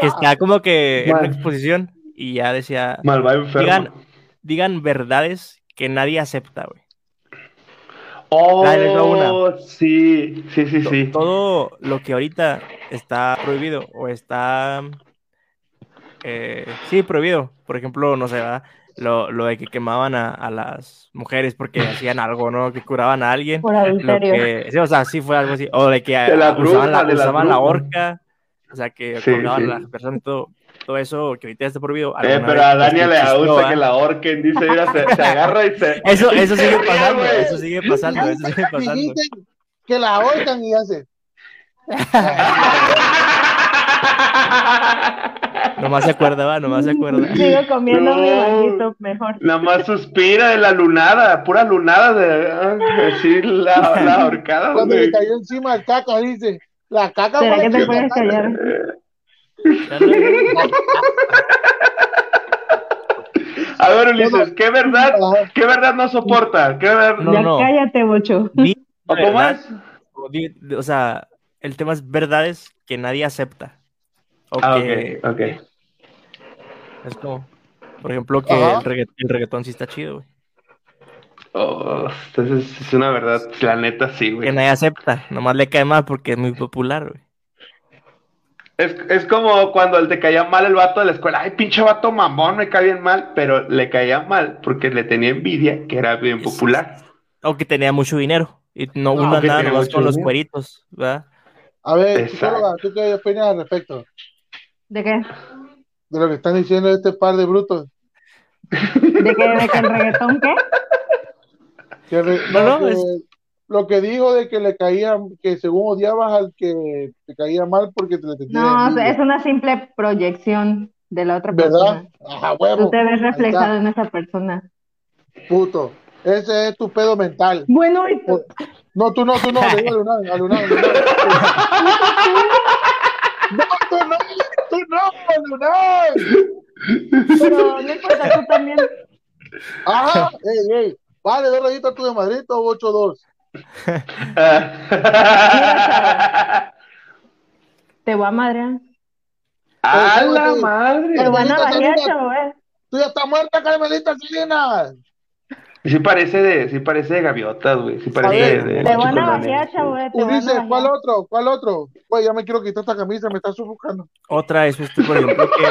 que está como que en una Mal. exposición y ya decía, Malvado enfermo. digan, digan verdades que nadie acepta, güey. Oh, Dale, no, una. sí, sí, sí, sí. Todo lo que ahorita está prohibido o está, eh, sí, prohibido. Por ejemplo, no sé, ¿verdad? Lo, lo de que quemaban a, a las mujeres porque *laughs* hacían algo, ¿no? Que curaban a alguien. Por Lo adulterio. que, sí, o sea, sí fue algo así. O de que De usaban, la, de usaban la horca. O sea, que Sí, colgaban sí. a las personas y todo. Todo eso que ahorita está prohibido. Eh, pero a Dania le gusta que la ahorquen, dice, mira, se, se agarra y se... *laughs* Eso, *laughs* eso sigue pasando, güey. eso sigue pasando, eso sigue pasando. Dijiste que la ahorcan y hace. Nomás se acuerda, va, nomás se acuerda. *laughs* Sigo comiendo mi No. manguito mejor. Nada más suspira de la lunada, pura lunada de ah, así la, la ahorcada, Cuando le cayó encima el caca, dice. La caca ¿Será que te puedes callar? A ver, Ulises, ¿qué verdad, qué verdad no soporta? ¿Qué ver... No, ya no. cállate. Di ¿O ¿Cómo es? o sea, el tema es verdades que nadie acepta. O Ah, que ok, ok. Es como, por ejemplo, que el, regga- el reggaetón sí está chido, güey. Oh, entonces es una verdad, la neta sí, Que güey. nadie acepta, nomás le cae mal porque es muy popular, güey. Es, es como cuando te caía mal el vato de la escuela. Ay, pinche vato mamón, me cae bien mal. Pero le caía mal porque le tenía envidia que era bien popular. Aunque tenía mucho dinero. Y no, No, uno que andaba tenía nomás mucho con los cueritos, ¿verdad? A ver, ¿tú qué opinas al respecto ¿De qué? De lo que están diciendo este par de brutos? ¿De qué? ¿De que el reggaetón qué? Que re- No, no, que- es- Lo que dijo de que le caía, que según odiabas al que te caía mal porque te le tenías No, es una simple proyección de la otra ¿Verdad? persona. Ajá, Tú huevo. te ves reflejado en esa persona. puto. Ese es tu pedo mental. Bueno, y tú- No, tú no, tú no, le digo a a. No, tú no, tú no, pero no importa, tú también. Ajá, ey, ey. Vale, dos rayitas tú de Madrid o 8-2. *laughs* Te voy a madrear. ¡A la madre! Te voy a. Tú ya estás muerta, Carmelita Salinas. Sí parece de, sí parece de gaviotas, güey. Sí parece ver, de, de Te voy a eh. Ulises, ¿cuál otro? ¿Cuál otro? Güey, ya me quiero quitar esta camisa, me está sofocando. Otra es justo, por ejemplo, que.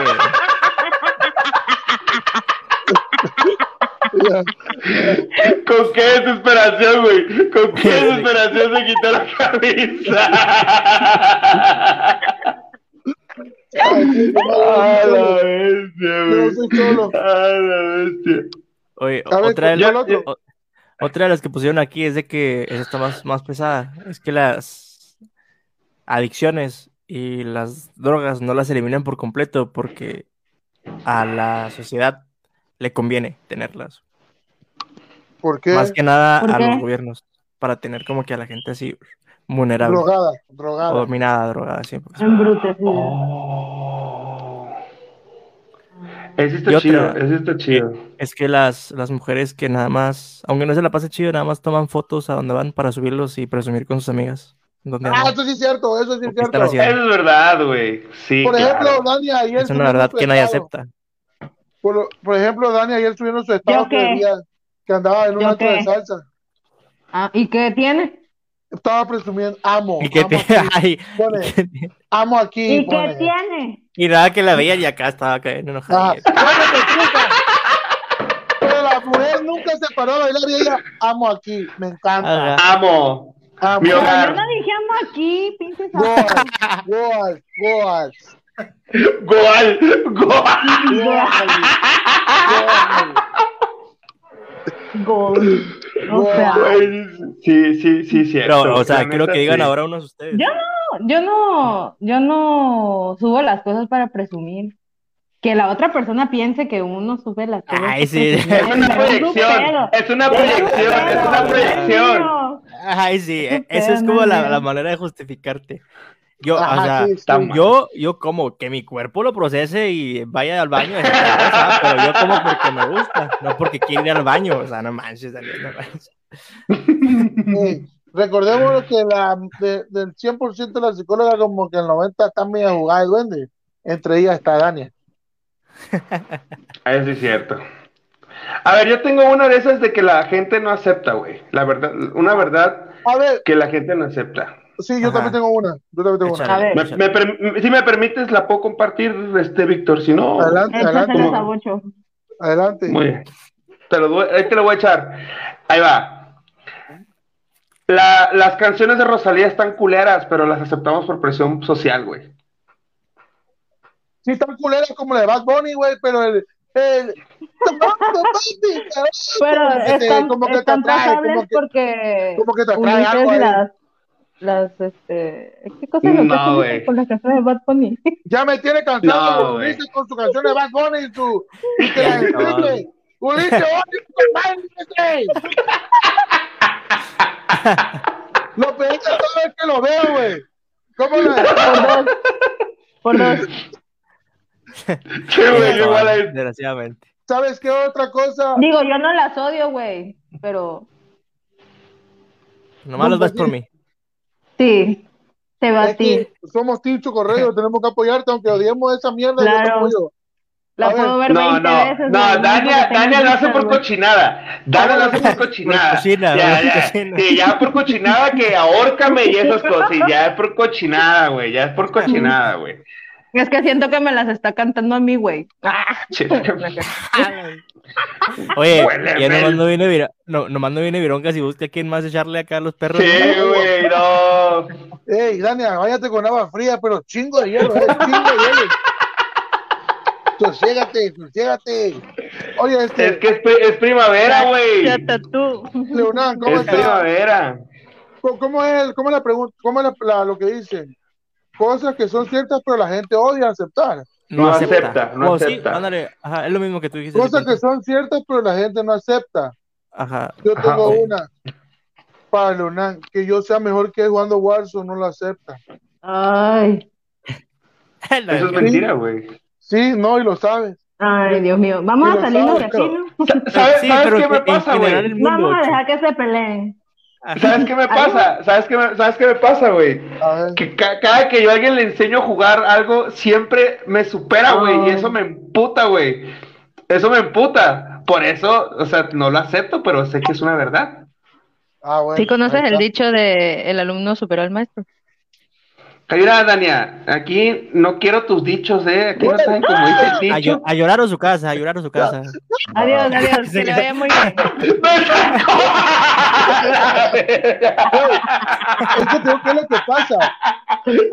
¿Con qué desesperación, güey? ¿Con qué desesperación se quitó la camisa? ¡A la bestia, güey! ¡A la bestia! Oye, A ver, otra, de ¿cuál las- otro? o- otra de las que pusieron aquí es de que esa está más, más pesada. Es que las adicciones y las drogas no las eliminan por completo porque a la sociedad le conviene tenerlas. ¿Por qué? Más que nada ¿Por a los gobiernos, para tener como que a la gente así vulnerable Drogada, o drogada. dominada, drogada siempre. Embrutecido. Ese está otra- chido, ese está chido. Es que las, las mujeres que nada más, aunque no se la pase chido, nada más toman fotos a donde van para subirlos y presumir con sus amigas. Donde Ah, eso sí es cierto, eso sí es ¿Qué están cierto. haciendo? Eso es verdad, güey. Sí, Por ejemplo, claro. Dani ayer Es una verdad su que nadie estado. acepta. Por, por ejemplo, Dani ayer subió en su estado ¿Yo que, que andaba en un ¿Yo antro de salsa. Ah, ¿y qué tiene? Estaba presumiendo, amo, Y que amo te- aquí, ay, pone, amo aquí, ¿Y pone. qué tiene? y nada que la veían y acá estaba cayendo enojada. Truca. Pero la mujer nunca se paró a bailar y ella, amo aquí, me encanta. Ajá. Amo. Amo. Mi hogar. yo no dijimos aquí, pinches. Goals, goals, goals, Goal, goal. Goals, Gol. O sea, Sí, sí, sí, cierto. Pero, o sea, quiero que digan sí. ahora unos ustedes. yo no, yo no, yo no subo las cosas para presumir. Que la otra persona piense que uno sube las cosas. Ay, sí. *laughs* Es una proyección. Es una proyección. Es una proyección. Ay, sí, e- esa es como la, la manera de justificarte. Yo, o sea, sí, sí. tan- yo, yo como que mi cuerpo lo procese y vaya al baño, cosa, pero yo como porque me gusta, no porque quiero ir al baño, o sea, no manches, no manches. Sí. Recordemos que la, de- del 100% de las psicólogas, como que el 90% están medio jugadas de duende. Entre ellas está Dania. Eso sí es cierto. A ver, yo tengo una de esas de que la gente no acepta, güey. La verdad, una verdad A ver, que la gente no acepta. Sí, yo Ajá. también tengo una. Yo también tengo una. Échale, A ver. Me- me per- si me permites, la puedo compartir, este, Víctor. Si no, Adelante, adelante, adelante. muy bien. Te lo, doy- ahí te lo voy a echar. Ahí va. La- las canciones de Rosalía están culeras, pero las aceptamos por presión social, güey. Sí, tan culeras como la de Bad Bunny, güey, pero el. el Pero como que te- están, como que te están atrae, como que- porque como que te atrae algo las, las, este, ¿qué cosas lo No, güey. con la canción de Bad Bunny? *laughs* Ya me tiene cansado No, con su canción de Bad Bunny y su. *laughs* Y que la explique. Ulises, *laughs* Lo peor de todo es que lo veo, güey. ¿Cómo Por la.? dos. Por dos. Sí, güey, igual ahí. Desgraciadamente. ¿Sabes qué otra cosa? Digo, yo no las odio, güey, pero Nomás los ves por mí. Sí, te que somos Team Chocorreo, *laughs* tenemos que apoyarte, aunque odiemos esa mierda. yo te Claro. apoyo. La A ver. puedo ver No, 20 no, veces. no, güey, Dania, Dania lo hace por cochinada. Dania lo hace por *laughs* cochinada. cochina, ya, por ya, cochina. sí, ya por cochinada que ahórcame y esas cosas. Y ya es por cochinada, güey. Ya es por *laughs* cochinada, güey. Es que siento que me las está cantando a mí, güey. Ah, *laughs* Sí. Oye, ya nomás no viene, vira, no, nomás no viene Vironca si busca quién más echarle acá a los perros. Sí, güey, no. Ey, Dania, váyate con agua fría, pero chingo de hielo, eh, chingo de hielo. Sosiégate, sosiégate. Oye, este, Es que es, pri- es primavera, güey. Leonán, ¿cómo Es está? primavera. ¿Cómo- ¿Cómo es, cómo es la pregunta? ¿Cómo es la- la- lo que dicen? Cosas que son ciertas, pero la gente odia aceptar. No acepta, no Oh, sí, acepta. ándale, ajá, es lo mismo que tú dijiste. Cosas que son ciertas, pero la gente no acepta. Ajá. Yo tengo una para Leonán, que yo sea mejor que jugando Warzone, no lo acepta. Ay, *laughs* Eso es mentira, güey. Sí, no, y lo sabes. ay, Dios mío. Vamos Sí, a salirnos de aquí, ¿no? ¿Sabes, Sí, sabes pero qué me pasa, güey? Vamos a dejar que se peleen. ¿Sabes qué me pasa? ¿Sabes qué me, ¿sabes qué me pasa, güey? Que ca- cada que yo a alguien le enseño a jugar algo, siempre me supera, güey. Y Oh. eso me emputa, güey. Eso me emputa. Por eso, o sea, no lo acepto, pero sé que es una verdad. Ah, bueno, ¿Sí conoces el dicho de el alumno superó al maestro? Mira, Dania, aquí no quiero tus dichos, ¿eh? Aquí no saben cómo dice el A, dicho. llo- a llorar a su casa, a llorar a su casa. *laughs* Adiós, adiós. Que le vaya muy bien. *laughs* Es que tengo que es lo que pasa.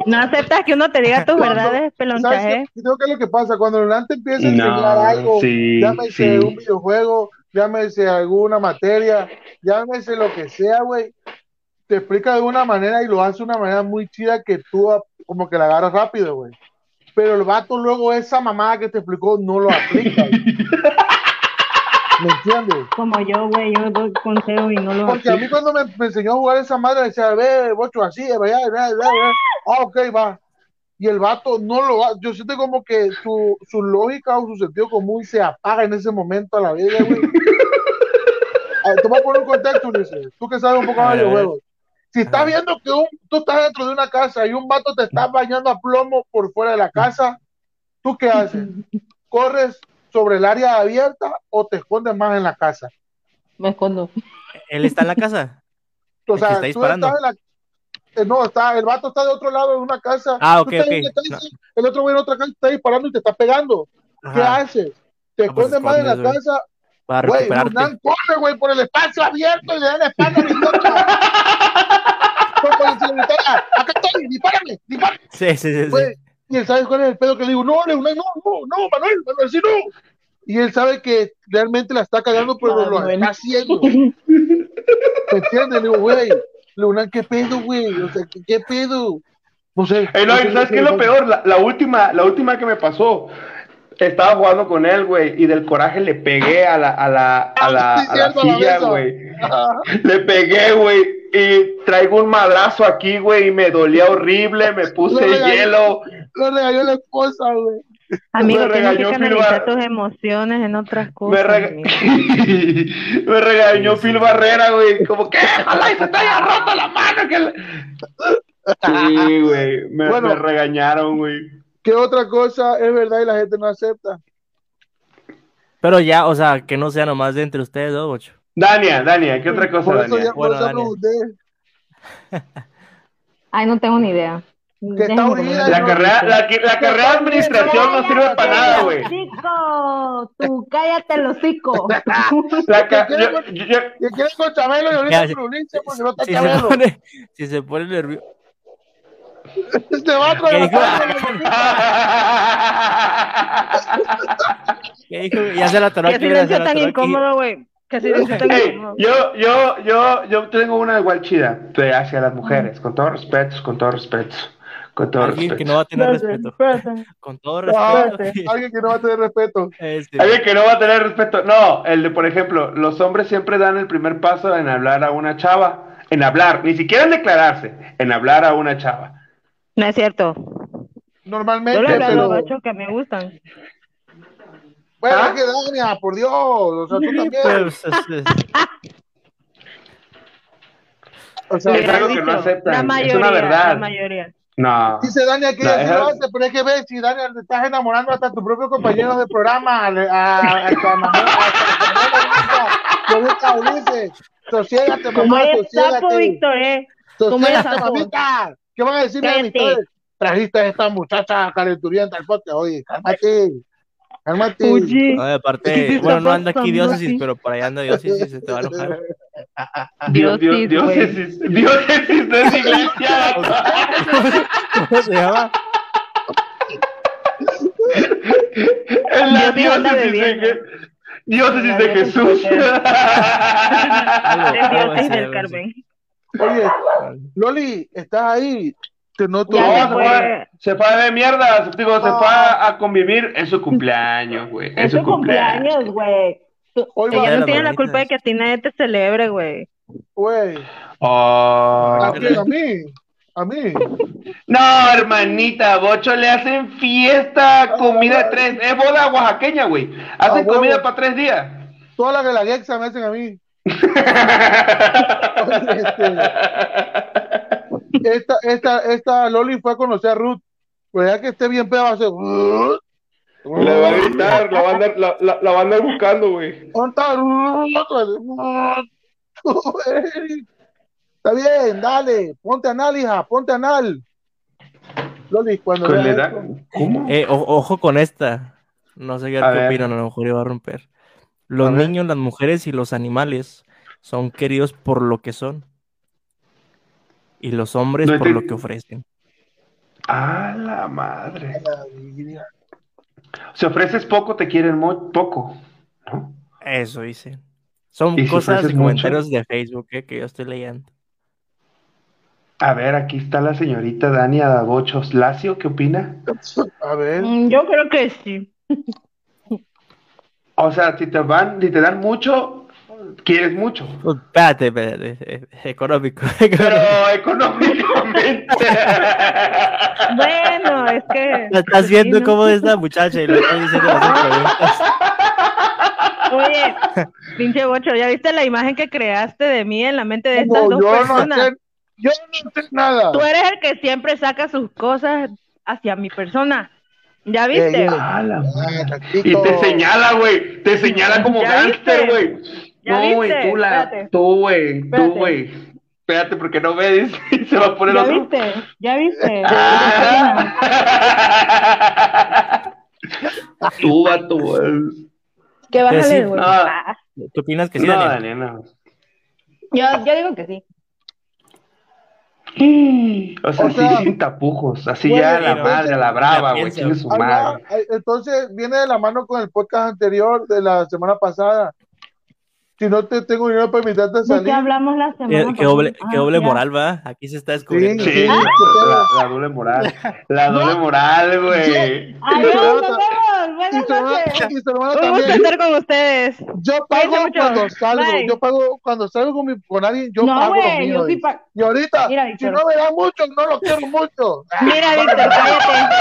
No aceptas que uno te diga tus verdades, ¿Sabes peloncha? ¿eh? Tengo que es lo que pasa. Cuando Leonán te empieza a No, enseñar algo, sí, llámese sí. un videojuego, llámese alguna materia, llámese lo que sea, güey, te explica de una manera y lo hace de una manera muy chida que tú ah, como que la agarras rápido, güey. Pero el vato luego esa mamada que te explicó no lo aplica. güey. *laughs* ¿Me entiendes? Como yo, güey, yo doy consejo y no lo Porque a mí cuando me, me enseñó a jugar esa madre, decía, ve, bocho, así, vaya, vaya, vaya. Ah, ok, va. Y el vato no lo va. Yo siento como que su, su lógica o su sentido común se apaga en ese momento a la vida, güey. A *laughs* ver, Te voy a poner un contexto, Ulises. Tú que sabes un poco más de videojuegos. Si estás viendo que un, tú estás dentro de una casa y un vato te está bañando a plomo por fuera de la casa, ¿tú qué haces? *laughs* ¿Corres sobre el área abierta o te escondes más en la casa? Me escondo. Él está en la casa. O sea, está tú disparando. estás en la- eh, no, está, el vato está de otro lado de una casa. Ah, ok, estás ok. en una casa, El otro güey en otra casa está disparando y te está pegando. ¿Qué haces? ¿Te Ah, pues escondes más en la güey. casa? Para Güey, recuperarte. Corre, güey, por el espacio abierto y le da la espalda a *laughs* gritara, acá estoy, dispárame, dispárame, Sí, sí, sí. sí. Y él sabe cuál es el pedo que le digo, no, no, no, no, Manuel, Manuel, sí, no. Y él sabe que realmente la está cagando, pero lo Manuel. está haciendo. ¿Me entiendes? Le digo, güey, Leonel, ¿qué pedo, güey? O sea, ¿qué, qué pedo? No sé. Ey, no, no sé ¿sabes qué es lo peor? La, la última, la última que me pasó. Estaba jugando con él, güey, y del coraje le pegué a la, a la, a la, Ah, sí, a la a la silla, güey. Le pegué, güey, y traigo un madrazo aquí, güey, y me dolía horrible, me puse regañó. hielo. Lo regaló la esposa, güey. Amigo, Me que regañó Phil Bar- tus emociones en otras Me, cosas. rega- *laughs* me regañó Phil Barrera, güey, como que ojalá y se te haya roto la mano. Que le-". *laughs* Sí, güey, me, Bueno. me regañaron, güey. ¿Qué otra cosa es verdad y la gente no acepta? Pero ya, o sea, que no sea nomás de entre ustedes dos, ocho. Dania, Dania, ¿qué otra cosa, Por eso, Dania? ya, por Bueno, Dania. *laughs* Ay, no tengo ni idea. está Déjenme unida. La carrera, la, que- la carrera de administración no sirve para nada, güey. Hocico, tú cállate el hocico. *laughs* La ca- yo- yo- ¿Qué quieres con Chabelo y ahorita con Ulises? Porque no está Si se Chabelo. pone, si se pone nervioso. Este vato de ¿Qué la dijo? casa, *laughs* ¿Qué dijo? Ya se la atoró Qué silencio tan incómodo, güey. Qué silencio tan incómodo. yo, yo, yo, yo tengo una igual chida de hacia las mujeres, con todo respeto, con todo respeto, con todo Alguien respeto. que no va a tener respeto. *laughs* Con todo respeto. *laughs* Alguien que no va a tener respeto. Este, Alguien que no va a tener respeto. No, el de, por ejemplo, los hombres siempre dan el primer paso en hablar a una chava, en hablar, ni siquiera en declararse, en hablar a una chava. No es cierto. Normalmente, Yo le he hablado a pero... gachos que me gustan. Bueno, ¿Ah? es que Dania, por Dios. O sea, tú también. pues, O sea, Es algo que no aceptan, La es mayoría, una verdad. la mayoría. No. Dice Dania que No, ella lo hace, pero es que ves, si Dania te estás enamorando hasta tus propios compañeros de programa, a, a, a tu enamor- a tu enamorada, lo dice, sosiégate, Como mamá, eres sapo, sosiégate, Víctor, ¿eh? Como sosiégate, sapo. mamita. ¿Qué van a decir mis amistades? Trajiste a esta muchacha calenturienta al podcast, oye, cálmate, cálmate. Oye, No, y ¿Qué aparte, bueno, no anda aquí diócesis, pero por allá anda diócesis, se te va a enojar. *laughs* Dios, Dios, Diócesis, diócesis, diócesis no es iglesia. ¿Cómo se llama? Es la diócesis de, diócesis La de diócesis Jesús. de- algo diócesis del Carmen. Oye, Loli, estás ahí, te noto. Ya No, se fue. se ver mierda, digo, se fue a, a convivir en su cumpleaños, güey. En Es su cumpleaños. güey. Ella de no tiene la culpa de que a ti nadie te celebre, güey. Güey, Oh. ¿a mí? ¿A mí? No, hermanita, Bocho le hacen fiesta, comida de tres. Es boda oaxaqueña, güey. Hacen Ah, comida para tres días. Todas las de la Gexa me hacen a mí. Este, *laughs* esta, esta, esta Loli fue a conocer a Ruth. Pues ya que esté bien pedo va a hacer. Le va a gritar, la va a andar, la, la- la va a andar buscando, güey. ¿Dónde está Ruth? Está bien, dale, ponte anal, hija, ponte anal. Loli, cuando Con esto, ¿Cómo? Eh, o- ojo con esta. No sé qué opinan, a lo mejor iba a romper. Los niños, las mujeres y los animales son queridos por lo que son. Y los hombres No por lo que ofrecen. A la madre. Si ofreces poco, te quieren mo- poco. ¿no? Eso dice. Son ¿Y si cosas y comentarios de Facebook eh, que yo estoy leyendo. A ver, aquí está la señorita Dania Bochos Lacio, ¿qué opina? a ver, Mm, Yo creo que sí. *laughs* O sea, si te van, si te dan mucho, quieres mucho. Espérate, espérate. Económico. *laughs* Pero económicamente. *laughs* Bueno, es que. Estás viendo Sí, ¿no? cómo es la muchacha y le estás diciendo las preguntas. Oye, pinche bocho, ¿ya viste la imagen que creaste de mí en la mente de estas dos yo no personas? sé, yo no sé nada. Tú eres el que siempre saca sus cosas hacia mi persona. ¿Ya viste? La madre. Ah, Y te señala, güey. Te señala como ¿Ya gángster, viste? güey. ¿Ya No, güey, viste? tú la, Espérate. tú, güey, tú, Espérate. güey. Espérate, porque no *laughs* y se va a poner ¿Ya otro. viste? ¿Ya viste? Ah. *laughs* Tú, vato, güey. ¿Qué vas Que a sí. leer, güey? No. Ah, ¿Tú opinas que sí, No, Daniel? Daniel, no. Yo, yo digo que sí. O sea, O sea, sí, sin tapujos. Así ya la no, madre, a la brava, güey. su Ah, madre. eh, Entonces viene de la mano con el podcast anterior de la semana pasada. Si no te tengo dinero para invitarte a ¿De qué salir. hablamos la Qué, semana qué doble, pasada? qué Ah, doble ya. moral, va. Aquí se está descubriendo. Sí, Sí, ¿qué la, doble moral. La doble moral, güey. Adiós, nos vemos. Buenas noches. Un gusto estar con ustedes. Yo pago cuando salgo. Bye. Yo pago cuando salgo con, mi, con alguien. Yo No, pago lo güey, mío. yo sí y- pa- Y ahorita, Mira, si no me da mucho, no lo quiero mucho. *laughs* Mira, Víctor, cállate.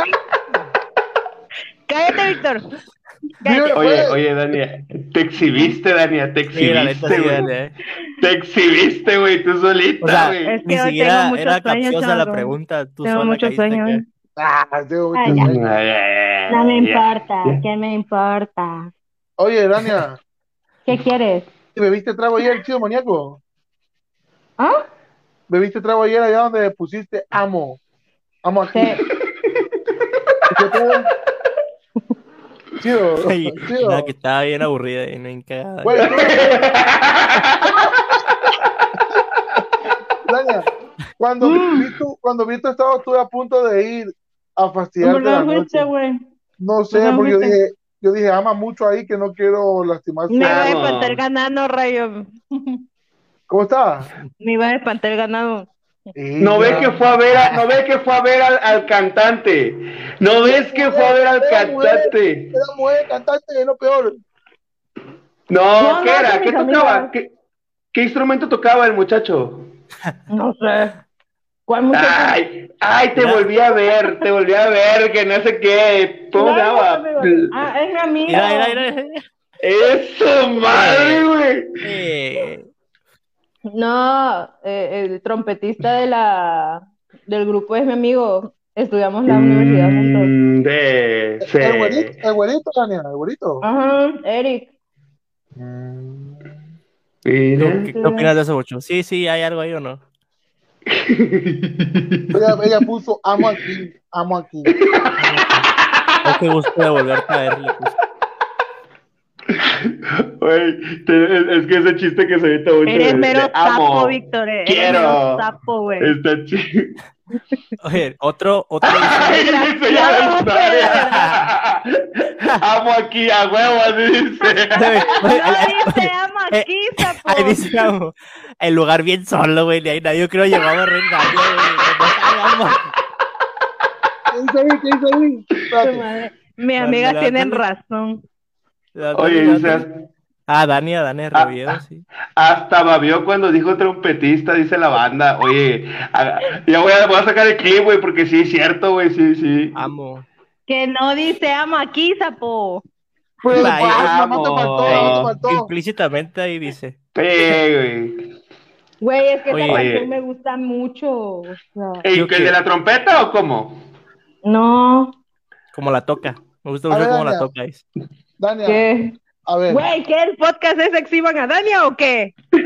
*laughs* Cállate, Víctor. Oye, pues, oye, Dania, te exhibiste, Dania, te exhibiste, güey. Daniel. Te exhibiste, güey, tú solita, O sea, güey. Es que ni siquiera era capciosa la pregunta. Tú Tengo sola mucho caíste sueño. acá. ah, tengo mucho Ah, ya. sueño. No me importa. ¿qué me importa? Oye, Dania, *laughs* ¿Qué quieres? ¿bebiste trago ayer, chido maníaco? ¿Ah? ¿Bebiste trago ayer allá donde pusiste amo? Amo aquí. *laughs* ¿Qué? Chido, Y- *laughs* chido. la que estaba bien aburrida y no encagada. Tú- Dania, cuando vi tu, cuando vi tu estado estuve a punto de ir a ¿Por fastidiarte la noche. güey? No sé, ¿Por qué porque yo dije, yo dije, ama mucho ahí que no quiero lastimar su Me va a espantar el ganado, rayo. ¿Cómo está? Me va a espantar ganado. No ves que fue a ver, a- no ves que fue a ver al, al cantante. No ves que fue a ver al cantante. Era mujer, cantante, es lo peor. No, No, ¿qué no, era? ¿Qué tocaba? ¿Qué, qué instrumento tocaba el muchacho? *laughs* No sé. ¿Cuál muchacho? Ay, ay, te volví a ver, te volví a ver, que no sé qué. ¿Cómo se No, llama? Ah, es mi amigo. Mira, mira, mira. Eso, madre, güey. Eh, No, eh, el trompetista de la del grupo es mi amigo. Estudiamos la universidad juntos. Mm, de. El sí. güerito, el güerito, Daniel, el güerito. Ajá, Eric. Mira. ¿Qué, qué opinas de eso, Bocho? Sí, sí, ¿hay algo ahí o no? *laughs* Ella, ella puso amo aquí, amo aquí. No te gusto de volverte a *laughs* verle. pues. Güey, te- es, que ese chiste que se evita mucho. Eres de- mero sapo, Víctor. Eres quiero. mero sapo, güey. Está chido. Oye, otro, otro *laughs* Ay, dice, dice ya la historia. Amo aquí a huevo, así dice. No *laughs* dice amo eh, aquí, sapo. ahí dice amo, el lugar bien solo, güey, ni ahí nadie yo creo llegaba a rengarle, güey. Mi amiga tienen razón. Oye, dice, Ah, Dani, a Dani Roviedo, sí. hasta babió cuando dijo trompetista, dice la banda. Oye, a- ya voy a, voy a sacar el clip, güey, porque sí es cierto, güey, sí, sí. Amo. Que no dice amo aquí, sapo. Pues, Ay, pues, amo. te faltó, te faltó. Implícitamente ahí dice. Sí, güey. Güey, es que Oye. esa Oye. canción me gusta mucho. O sea, ¿Y Yo que que- de la trompeta o cómo? no. Como la toca. Me gusta mucho cómo la toca. Dania, ¿Qué? a ver. Güey, ¿qué el podcast es exhiban a Dania o qué? *laughs*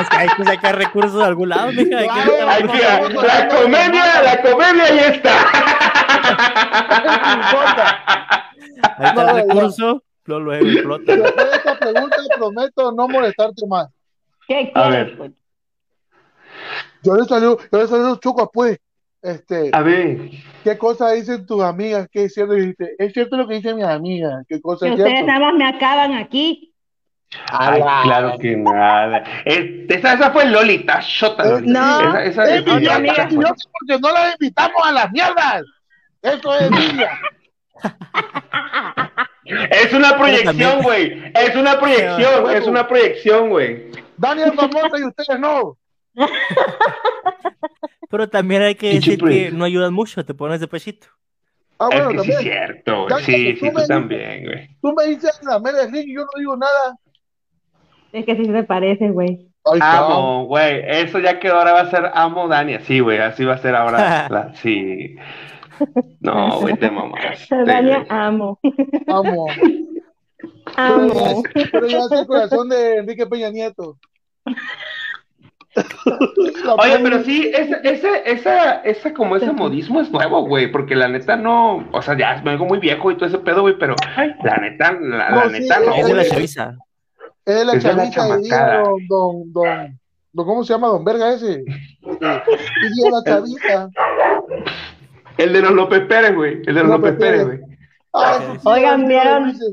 Es que hay que sacar recursos de algún lado, mija. Hay que recursos. que- la comedia, la comedia ahí está. No *laughs* importa. Ahí está No, el ya. recurso, luego luego explota. Después de esta pregunta prometo no molestarte más. ¿Qué A quieres? ver. pues? Yo le salió, yo le salió chuco pues. Este, A ver, ¿qué cosas dicen tus amigas? ¿Qué es cierto? Es cierto lo que dice mi amiga. ¿Qué cosa Que es ustedes cierto? nada más me acaban aquí. ay, claro que nada. Esa, esa fue Lolita Shota. Eh, no. Esa, esa, Es otra amiga. porque no la invitamos a las mierdas. Eso es *laughs* envidia. Es una proyección, güey. Es una proyección, es una proyección, güey. Daniel es famosa y ustedes no. *laughs* Pero también hay que decir que no ayudas mucho, te pones de pechito. Ah, Es bueno, que sí es también. cierto, güey. Sí, sí, tú también, güey. Tú me dices la mera Rick y yo no digo nada. Es que sí se parece, güey. Amo, güey. Eso ya quedó, ahora va a ser Amo Dania. Sí, güey, así va a ser ahora. *laughs* la- sí. No, güey, te *laughs* güey. amo. Amo. Amo. pero ya es el corazón de Enrique Peña Nieto. *laughs* *laughs* Oye, pero sí, ese, ese, esa, esa, como ese modismo es nuevo, güey, porque la neta no, o sea, ya es algo muy viejo y todo ese pedo, güey, pero la neta, la, No, la sí, neta no, es de la chaviza. Es la es de la y chamacada. don, don, don, don, ¿cómo se llama? Don Verga ese. *laughs* Y la chavita. El de los López Pérez, güey, el de los López López Pérez, Pérez. güey. Ah, eso sí, Oigan, ¿vieron? dice.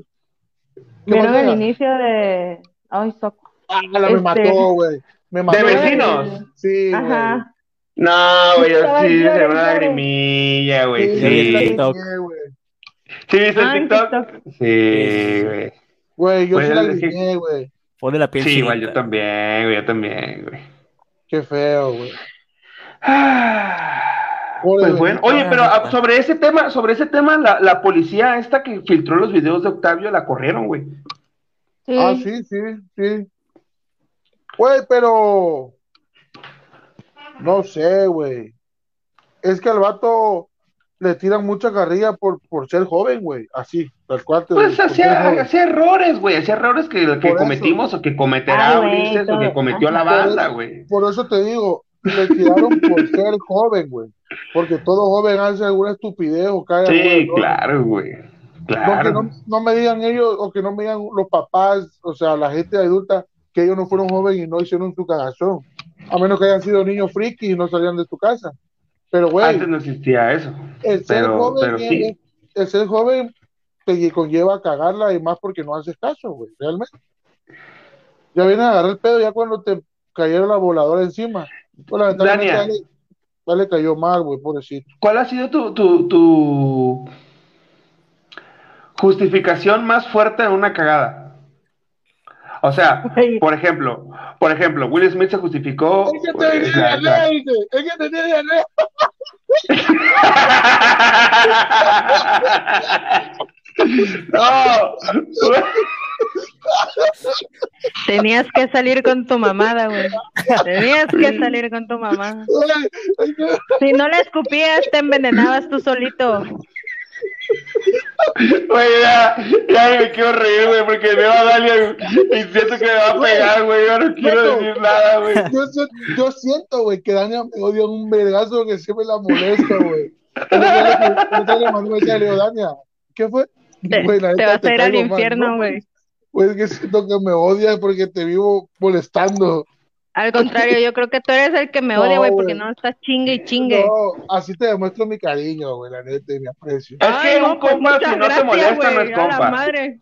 ¿Qué ¿Vieron el inicio de. Ay, soco. Ah, la me Este- mató, güey. Me mató. ¿De vecinos? Sí, güey. Ajá. No, güey, yo sí, llorando, se ve una llorando. lagrimilla, güey, Sí, sí. Sí, TikTok. güey. ¿Sí viste Ah, el TikTok? TikTok. Sí, güey. Güey, yo Pues sí la grité, güey. Pone la piel Sí, igual yo también, güey, yo también, güey. Qué feo, güey. Ah, Pues bueno, oye, pero ah, sobre ese tema, sobre ese tema, la, la policía esta que filtró los videos de Octavio la corrieron, güey. Sí. Ah, sí, sí, sí. Güey, pero. No sé, güey. Es que al vato le tiran mucha carrilla por, por ser joven, güey. Así, tal cual. te- Pues hacía, errores, güey, hacía errores que, que Por eso. cometimos o que cometerá Ulises o que cometió la banda, güey. Por eso te digo, le tiraron por ser joven, güey. Porque todo joven hace alguna estupidez o cae Sí, claro, güey. No, que Claro. no, no me digan ellos o que no me digan los papás, o sea, la gente adulta, que ellos no fueron jóvenes y no hicieron su cagazón. A menos que hayan sido niños frikis y no salían de tu casa. Pero, güey, Antes no existía eso. el ser pero- joven, pero sí. el ser joven te conlleva a cagarla y más porque no haces caso, güey, realmente. Ya viene a agarrar el pedo ya cuando te cayeron la voladora encima. Pues lamentablemente Dania. ya le, ya le cayó mal, güey, pobrecito. ¿Cuál ha sido tu, tu, tu justificación más fuerte en una cagada? O sea, *laughs* por ejemplo, por ejemplo, Will Smith se justificó. Es que pues, tenía sea, diarrea, dice, es que tenía diarrea. *laughs* No. Tenías que salir con tu mamada, güey. Tenías que salir con tu mamá. Si no le escupías, te envenenabas tú solito. Güey, ya, ya me quiero reír, güey, porque veo a Dalia y siento que me va a pegar, güey. Yo no quiero Beto, decir nada, güey. Yo, siento- yo siento, güey, que Dania me odia un vergazo que siempre la molesta, güey. Le- un mensaje, Dania, ¿qué fue? Te, te vas a ir al infierno, ¿no? güey. Güey, es que siento que me odia porque te vivo molestando. Al contrario, yo creo que tú eres el que me No, odia, güey, porque no estás chingue y chingue. No, así te demuestro mi cariño, güey, la neta, y mi aprecio. Es Ay, que no, un pues compa, si no te gracias, molesta, no güey, es la compa. madre.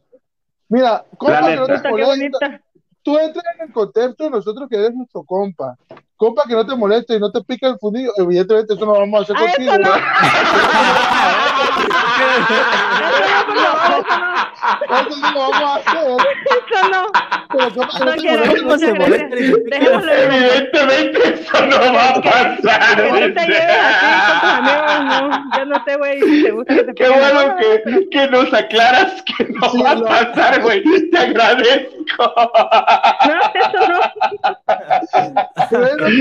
Mira, compa que no te molesta, tú entras en el contexto de nosotros que eres nuestro compa. Compa que no te moleste y no te pica el fundillo, evidentemente eso no lo vamos a hacer Ah, contigo. *laughs* eso no. Eso lo vamos a hacer. Eso no. Pero que No quiero, se molesta. Dejémoslo en Evidentemente eso no va a pasar. No te lleves así con tus amigos, no. Yo no güey, te gusta que te Qué bueno que, que nos aclaras que no va a pasar, güey. Te agradezco. No, eso no.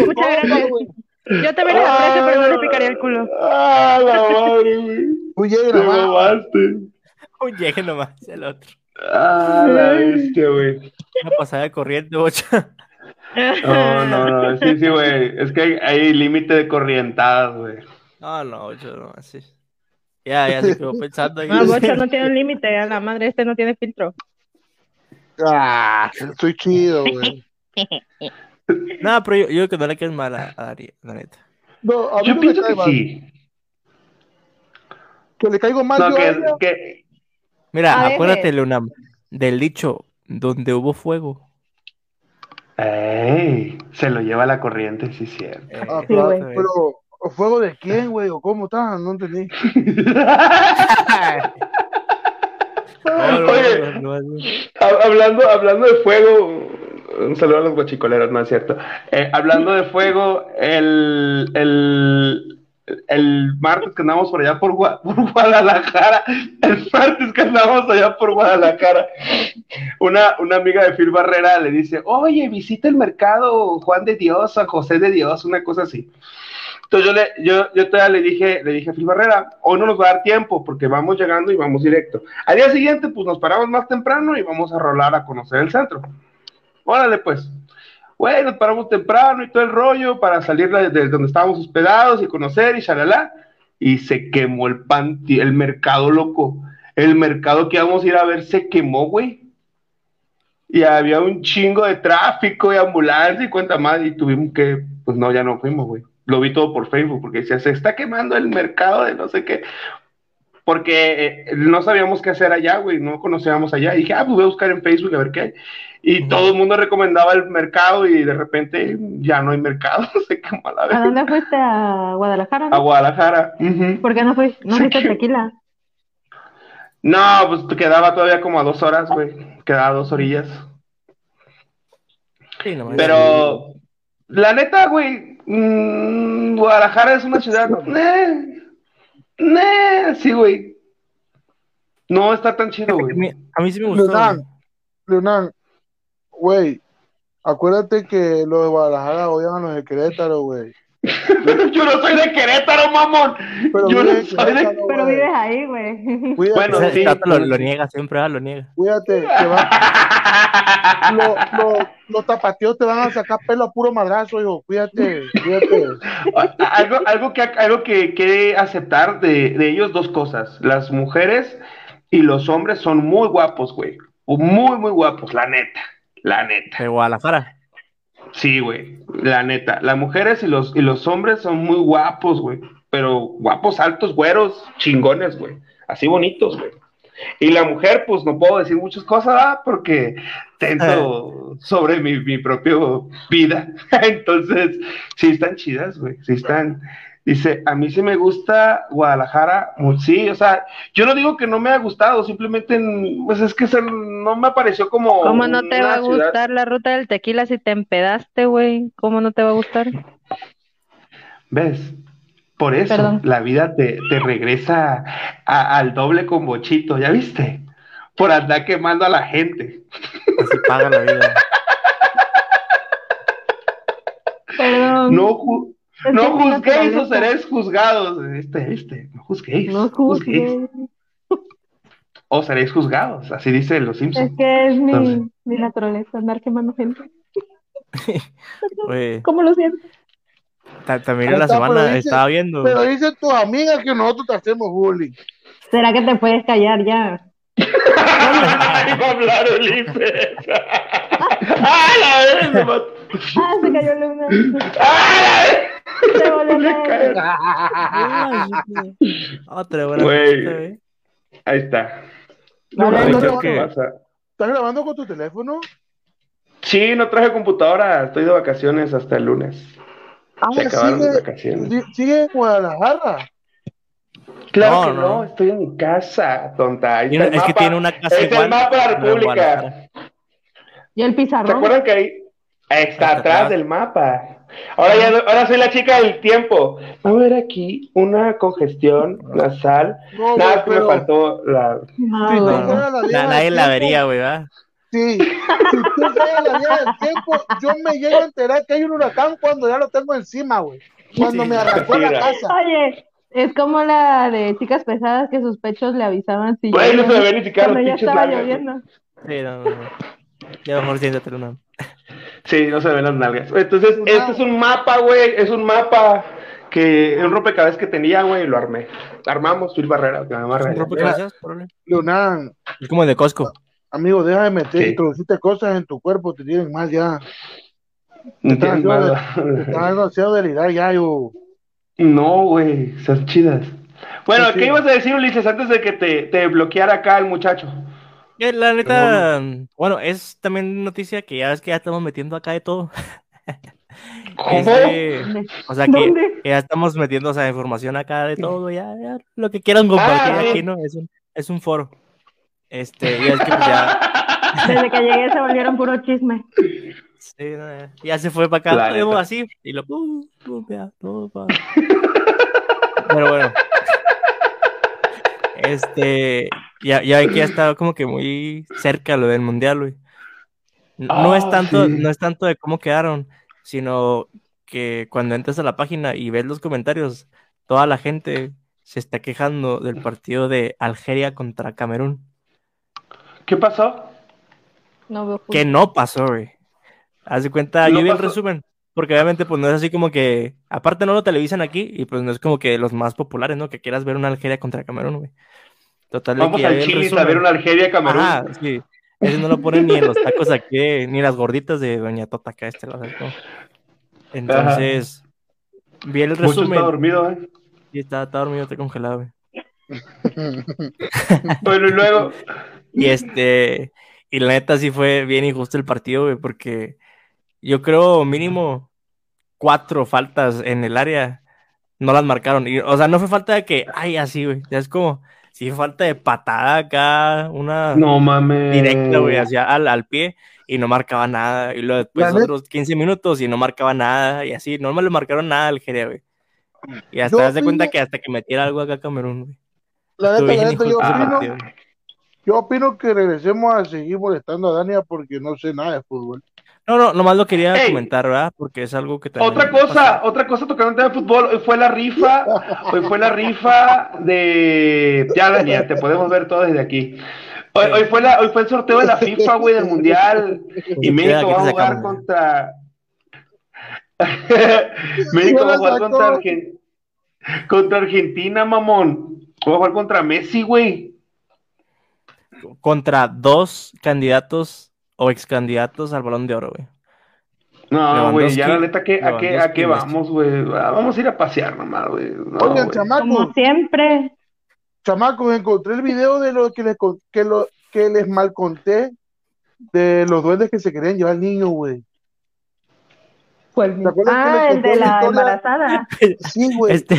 Muchas gracias. Yo también les aprecio, pero no le picaría el culo. Ah, la madre, güey. *laughs* Oye, Te nomás. llegue nomás, el otro. Ah, la bestia, güey. Una pasada de corriente, bocha. *laughs* No, no, no. Sí, sí, güey. Es que hay, hay límite de corrientadas, güey. No, no, bocha, no, así. Ya, ya se quedó pensando ahí. No, *laughs* Bocha no tiene un límite, a la madre, este no tiene filtro. Ah, estoy chido, güey. No, pero yo, yo creo que no le quedes mal a, a Dari, la neta. No, a mí Yo no me pienso cae que mal. sí. Que le caigo mal No, yo a que, ella. que, Mira, A acuérdate. Leonam, del dicho, donde hubo fuego. Ey, se lo lleva la corriente, sí, cierto. Eh, Ah, Sí, claro, pero ¿fuego de quién, güey? ¿O cómo está? No entendí. *laughs* Oye. Hablando, hablando de fuego, un saludo a los guachicoleros, no es cierto. Eh, hablando de fuego, el, el, el martes que andamos por allá por, por Guadalajara, el martes que andamos allá por Guadalajara, una, una amiga de Phil Barrera le dice, oye, visita el mercado Juan de Dios, San José de Dios, una cosa así. Entonces yo le, yo, yo todavía le dije, le dije a Phil Barrera, hoy no nos va a dar tiempo porque vamos llegando y vamos directo. Al día siguiente, pues nos paramos más temprano y vamos a rolar a conocer el centro. Órale, pues. Güey, nos paramos temprano y todo el rollo para salir de donde estábamos hospedados y conocer y shalala. Y se quemó el panti, el mercado loco. El mercado que íbamos a ir a ver se quemó, güey. Y había un chingo de tráfico y ambulancia y cuenta más. Y tuvimos que, pues no, ya no fuimos, güey. Lo vi todo por Facebook porque decía, se está quemando el mercado de no sé qué. Porque eh, no sabíamos qué hacer allá, güey. No conocíamos allá. Y dije, ah, pues voy a buscar en Facebook a ver qué hay. Y todo el mundo recomendaba el mercado y de repente ya no hay mercado. *laughs* se quemó a la ¿A vez. dónde fuiste? ¿A Guadalajara? A no? Guadalajara. ¿Por qué no fuiste? ¿No fuiste a Tequila? No, pues quedaba todavía como a dos horas, güey. Quedaba a dos orillas. Sí, nomás. Pero, la neta, güey, mm, Guadalajara es una ciudad. eh, eh, sí, güey. No está tan chido, güey. a mí sí me gustó. Leonán, Leonán, güey, acuérdate que los de Guadalajara odian a los de Querétaro, güey. Yo no soy de Querétaro, mamón. Pero Yo no soy de. Querétaro, Pero güey. vives ahí, güey. Cuídate, Bueno, Ese sí. lo, lo niega, siempre ah, lo niega. cuídate, que va- lo- lo- los tapatíos te van a sacar pelo a puro madrazo, hijo. Cuídate, cuídate. algo, algo que algo que quiere aceptar de, de ellos dos cosas. Las mujeres y los hombres son muy guapos, güey. Muy, muy guapos, la neta. La neta. De Guadalajara. Sí, güey. La neta. Las mujeres y los, y los hombres son muy guapos, güey. Pero guapos, altos, güeros, chingones, güey. Así bonitos, güey. Y la mujer, pues no puedo decir muchas cosas, ¿verdad? Porque tenso sobre mi, mi propia vida. *laughs* Entonces, sí están chidas, güey. Sí están. Dice, a mí sí me gusta Guadalajara, sí, o sea, yo no digo que no me ha gustado, simplemente, pues es que no me pareció como... ¿Cómo no te va a gustar la ruta del tequila si te empedaste, güey? ¿Cómo no te va a gustar? ¿Ves? Por eso la vida te, te regresa al doble con bochito, ¿ya viste? Por andar quemando a la gente. Así paga la vida. *laughs* No, es no es juzguéis o seréis juzgados. Este, este, no juzguéis. No juzguéis. juzgues. O seréis juzgados, así dice los Es Simpsons. que es mi, Entonces- mi naturaleza, andar quemando gente. *laughs* ¿Cómo lo siento? ta- también en la semana dice- estaba viendo. Pero dicen tus amigas que nosotros te hacemos bullying. ¿Será que te puedes callar ya? *laughs* Ay, va a hablar Ulises. ¡Ah, la vez! Ah, se cayó Luna. ¡Ah, Se volvió la a vez! caer. Otra buena Güey. Ahí está. No ¿qué creo que-? ¿Estás grabando con tu teléfono? Sí, no traje computadora. Estoy de vacaciones hasta el lunes. Ah, Se acabaron sigue, las vacaciones. si- sigue en Guadalajara. Claro No, que no, no. estoy en mi casa, tonta. Ahí está el es que mapa. tiene una casa Ahí está el igual, mapa de la República. Y el ¿Se pizarrón. acuerdan que ahí está atrás atrás. del mapa? Ahora ya ahora soy la chica del tiempo. Va a haber aquí una congestión nasal. No, Nada, que me pero faltó la. No, Sí, güey. No, la Na- nadie la vería, güey, ¿verdad? sí, si tú fueras la vieja del tiempo, yo me llego a enterar que hay un huracán cuando ya lo tengo encima, güey. Cuando me arrancó la Mira. casa. Oye, es como la de chicas pesadas que sus pechos le avisaban si Güey, no se ven ni siquiera los ya estaba lloviendo. Sí, no, no, no. Ya mejor siéntate una. Sí, no se ven las nalgas. Entonces, este es un mapa, güey. Es un mapa que un rompecabezas que tenía, güey, y lo armé. Armamos Phil Barrera, que me amarra. Leonán, Es como el de Costco. amigo, deja de meter, Sí. introduciste cosas en tu cuerpo, te tienen mal ya. Nada. estás demasiado delirar ya, yo. No, güey, son chidas. Bueno, Sí, sí. ¿qué ibas a decir, Ulises, antes de que te, te bloqueara acá el muchacho? Eh, La neta, bueno, es también noticia que ya ves que ya estamos metiendo acá de todo. *laughs* ¿Cómo? Este, o sea que, ya estamos metiendo, o sea, información acá de todo, ya, ya, lo que quieran compartir Ah, aquí, ¿no? Es un, es un foro. Este, ya es que pues, ya, *laughs* Desde que llegué se volvieron puro chisme. sí, no, ya- ya se fue para acá, La neta. así, y lo pum, pum, ya, todo pa- Pero bueno. *laughs* Este, ya, ya ve que ya está como que muy cerca lo del mundial, güey. No no es Ah, tanto, sí. no es tanto de cómo quedaron, sino que cuando entras a la página y ves los comentarios, toda la gente se está quejando del partido de Algeria contra Camerún. ¿Qué pasó? No veo Que no pasó, güey. Haz de cuenta, No yo vi el resumen, porque obviamente pues no es así como que, aparte no lo televisan aquí, y pues no es como que los más populares, ¿no? Que quieras ver una Algeria contra Camerún, güey. Total, Vamos al Chile a ver una Algeria Camerún. Ajá, sí. Ese no lo ponen ni en los tacos aquí, ni en las gorditas de Doña Tota acá, este lado, ¿no? Entonces, vi el Mucho resumen está dormido, ¿eh? y estaba, estaba dormido, está congelado, güey. *laughs* Bueno, y luego. Y este, y la neta sí fue bien injusto el partido, güey, porque yo creo mínimo cuatro faltas en el área no las marcaron. Y, o sea, no fue falta de que, ay, así, güey. Ya es como, sí falta de patada acá, una No mames. directa, güey, hacia al, al pie y no marcaba nada. Y luego después otros 15 minutos y no marcaba nada. Y así, no me le marcaron nada al Algeria, güey. Y hasta das de cuenta opino- que hasta que metiera algo acá Camerún, güey. La neta, la neta, yo opino, yo opino que regresemos a seguir molestando a Dania porque no sé nada de fútbol. No, no, nomás lo quería comentar, ¿verdad? Porque es algo que también Otra pasa. cosa, otra cosa tocando el tema de fútbol, hoy fue la rifa, hoy fue la rifa de ya Daniel, te podemos ver todo desde aquí. Hoy, hoy fue la, hoy fue el sorteo de la FIFA, güey, del mundial, y *laughs* México va a jugar contra México va a jugar contra Argen- contra Argentina, mamón. Va a jugar contra Messi, güey. Contra dos candidatos o ex candidatos al balón de oro, güey. No, güey, ya la neta, ¿qué- ¿a qué, a qué vamos, güey? Ah, Vamos a ir a pasear nomás, güey. No, Oigan, chamacos, Como siempre. chamacos, encontré el video de lo que les, que lo, que les mal conté de los duendes que se querían llevar niños, güey. ¿Te acuerdas que ah, el de la embarazada. Sí, güey, Este-.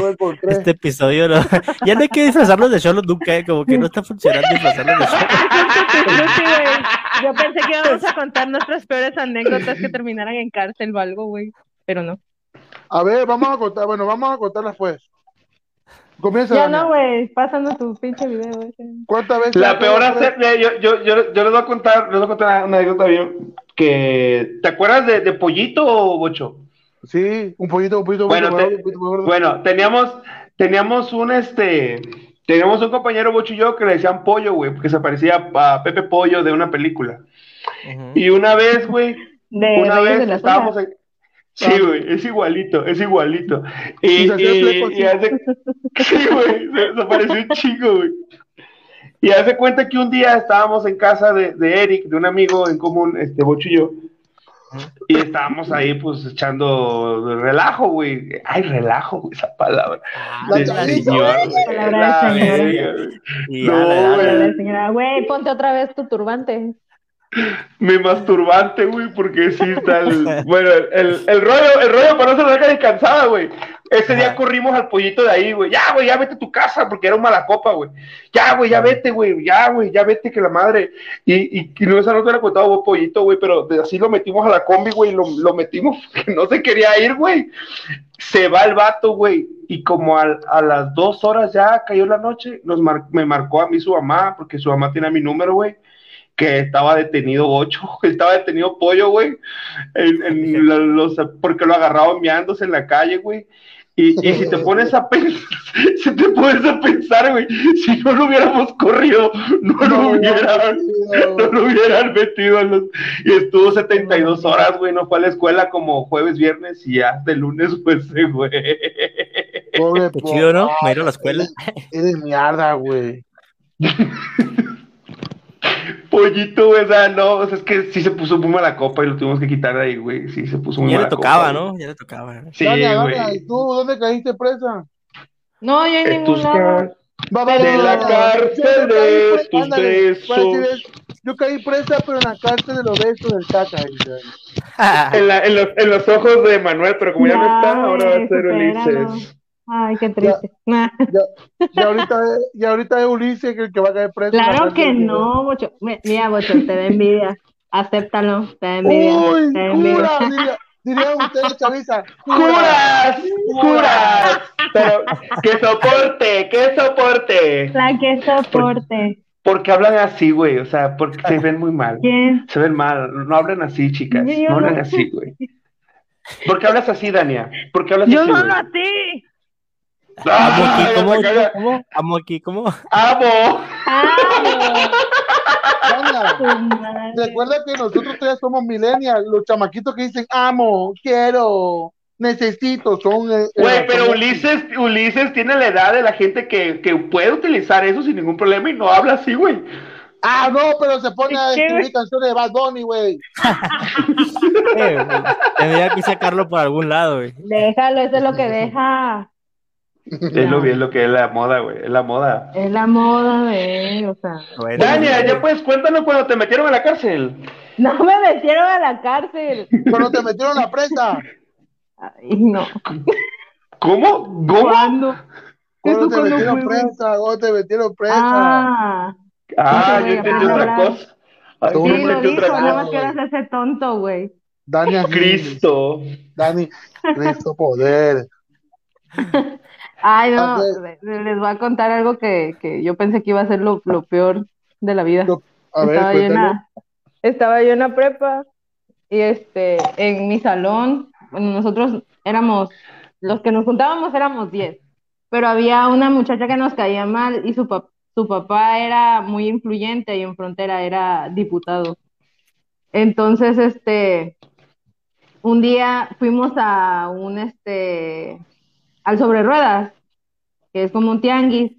Este episodio, no- ya no hay que disfrazarlos de Cholo nunca, eh, como que no está funcionando disfrazarlos de güey. Yo pensé que íbamos a contar nuestras peores anécdotas que terminaran en cárcel o algo, güey. Pero no. A ver, vamos a contar, bueno, vamos a contarlas pues. Comienza, Ya Dania. no, güey. Pásame tu pinche video ese. ¿Cuántas veces? La peor hacer, eh, yo, yo, yo, yo les voy a contar, les voy a contar una anécdota bien, que, ¿te acuerdas de, de Pollito, Bocho? Sí, un poquito, un poquito, un Bueno, te-. Bueno, teníamos, teníamos un este, teníamos un compañero Bocho y yo que le decían Pollo, güey, porque se parecía a Pepe Pollo de una película. Y una vez, güey, De una vez estábamos en... Sí, güey, es igualito, es igualito. Y, Y hace... *laughs* Sí, güey, se, se pareció un chingo, güey. Y hace cuenta que un día estábamos en casa de, de Eric, de un amigo en común, este Bocho y yo, y estábamos ahí, pues, echando relajo, güey. Ay, relajo, güey, esa palabra. La señor. Palabra de La señora. verga, güey. Ponte otra vez tu turbante. mi masturbante, güey, porque sí está el. Bueno, el, el rollo, el rollo para no se saca descansada, güey. Ese día corrimos al pollito de ahí, güey. Ya, güey, ya vete a tu casa, porque era un mala copa, güey. Ya, güey, ya vete, güey. Ya, güey, ya vete, que la madre. Y, y, y no, esa no te la contado vos, pollito, güey, pero de- así lo metimos a la combi, güey, lo, lo metimos, *laughs* que no se quería ir, güey. Se va el vato, güey. Y como al- a, las dos horas ya cayó la noche, nos mar- me marcó a mí su mamá, porque su mamá tiene mi número, güey que estaba detenido ocho, *laughs* estaba detenido pollo, güey, en, en la- los, porque lo agarraban meándose en la calle, güey. Y, y si te pones a pensar, *laughs* si te pones a pensar, güey, si no lo hubiéramos corrido, no lo hubieran, no lo hubieran metido en los, y estuvo 72 horas, güey, no fue a la escuela como jueves, viernes y ya de lunes fue ese, güey. Pobre Qué chido, ¿no? Me ir a la escuela. Eres mierda, güey. *laughs* Pollito, güey, o sea, no, o sea, es que sí se puso muy mala copa y lo tuvimos que quitar de ahí, güey, sí se puso muy Ya le mala tocaba, copa, güey. ¿no? Ya le tocaba. Sí, Dania, güey. Dania, ¿y tú dónde caíste presa? No, yo en En ningún tus lado. De la cárcel de tus ándale, besos. eso. Yo caí presa, pero en la cárcel de los besos del caca. En, la- en los, en los ojos de Manuel, pero como ya no está, Ya, ahora va a ser. Ulises. Ay, qué triste. Nah. Y ahorita, y ahorita es Ulises que el que va a caer preso. Claro que no, Bocho. Mi- Mira, Bocho, te da envidia. Acéptalo, te da envidia. Uy, te da envidia. jura, diría, diría usted, chaviza. ¡Juras! ¡Juras! Pero, ¡que soporte! ¡Que soporte! La que soporte. Porque hablan así, güey, o sea, porque se ven muy mal. ¿Quién? Se ven mal, no hablen así, chicas, Yo no hablen no. así, güey. ¿Por qué hablas así, Dania? ¿Por qué hablas Yo así, solo güey? a ti. Amo aquí, ¡Ah, ¿cómo? Amo aquí, ¿cómo? ¡Amo! Madre. recuerda que nosotros todavía somos millennials. Los chamaquitos que dicen amo, quiero, necesito, son. eh, Güey, eh, pero son- Ulises, Ulises tiene la edad de la gente que, que puede utilizar eso sin ningún problema y no habla así, güey. Ah, no, pero se pone a ¿Qué, escribir güey? canciones de Bad Bunny, güey. *laughs* Eh, güey, Tendría que sacarlo por algún lado, güey. Déjalo, eso es lo que deja. Es lo bien lo que es la moda, güey, es la moda. Es la moda de, o sea. Bueno, Dania, ya pues cuéntanos cuando te metieron a la cárcel. No me metieron a la cárcel. Cuando te metieron la presa. Ay, no. ¿Cómo? ¿Cómo? ¿Cuándo? Cuando ¿Eso te cuándo metieron fue, güey? presa, cuando te metieron presa. Ah, Ah, yo entendí otra hablar. cosa. Ay, sí, lo dijo, nada más que eras ese tonto, güey. Dani, Cristo. Dani, Cristo poder. *laughs* Ay, no, les voy a contar algo que, que yo pensé que iba a ser lo, lo peor de la vida. Lo- A ver, estaba, yo la, estaba yo en la prepa y este, en mi salón, bueno, nosotros éramos, los que nos juntábamos éramos 10, pero había una muchacha que nos caía mal y su, pap- su papá era muy influyente y en frontera era diputado. Entonces, este, un día fuimos a un, este, al sobre ruedas, que es como un tianguis.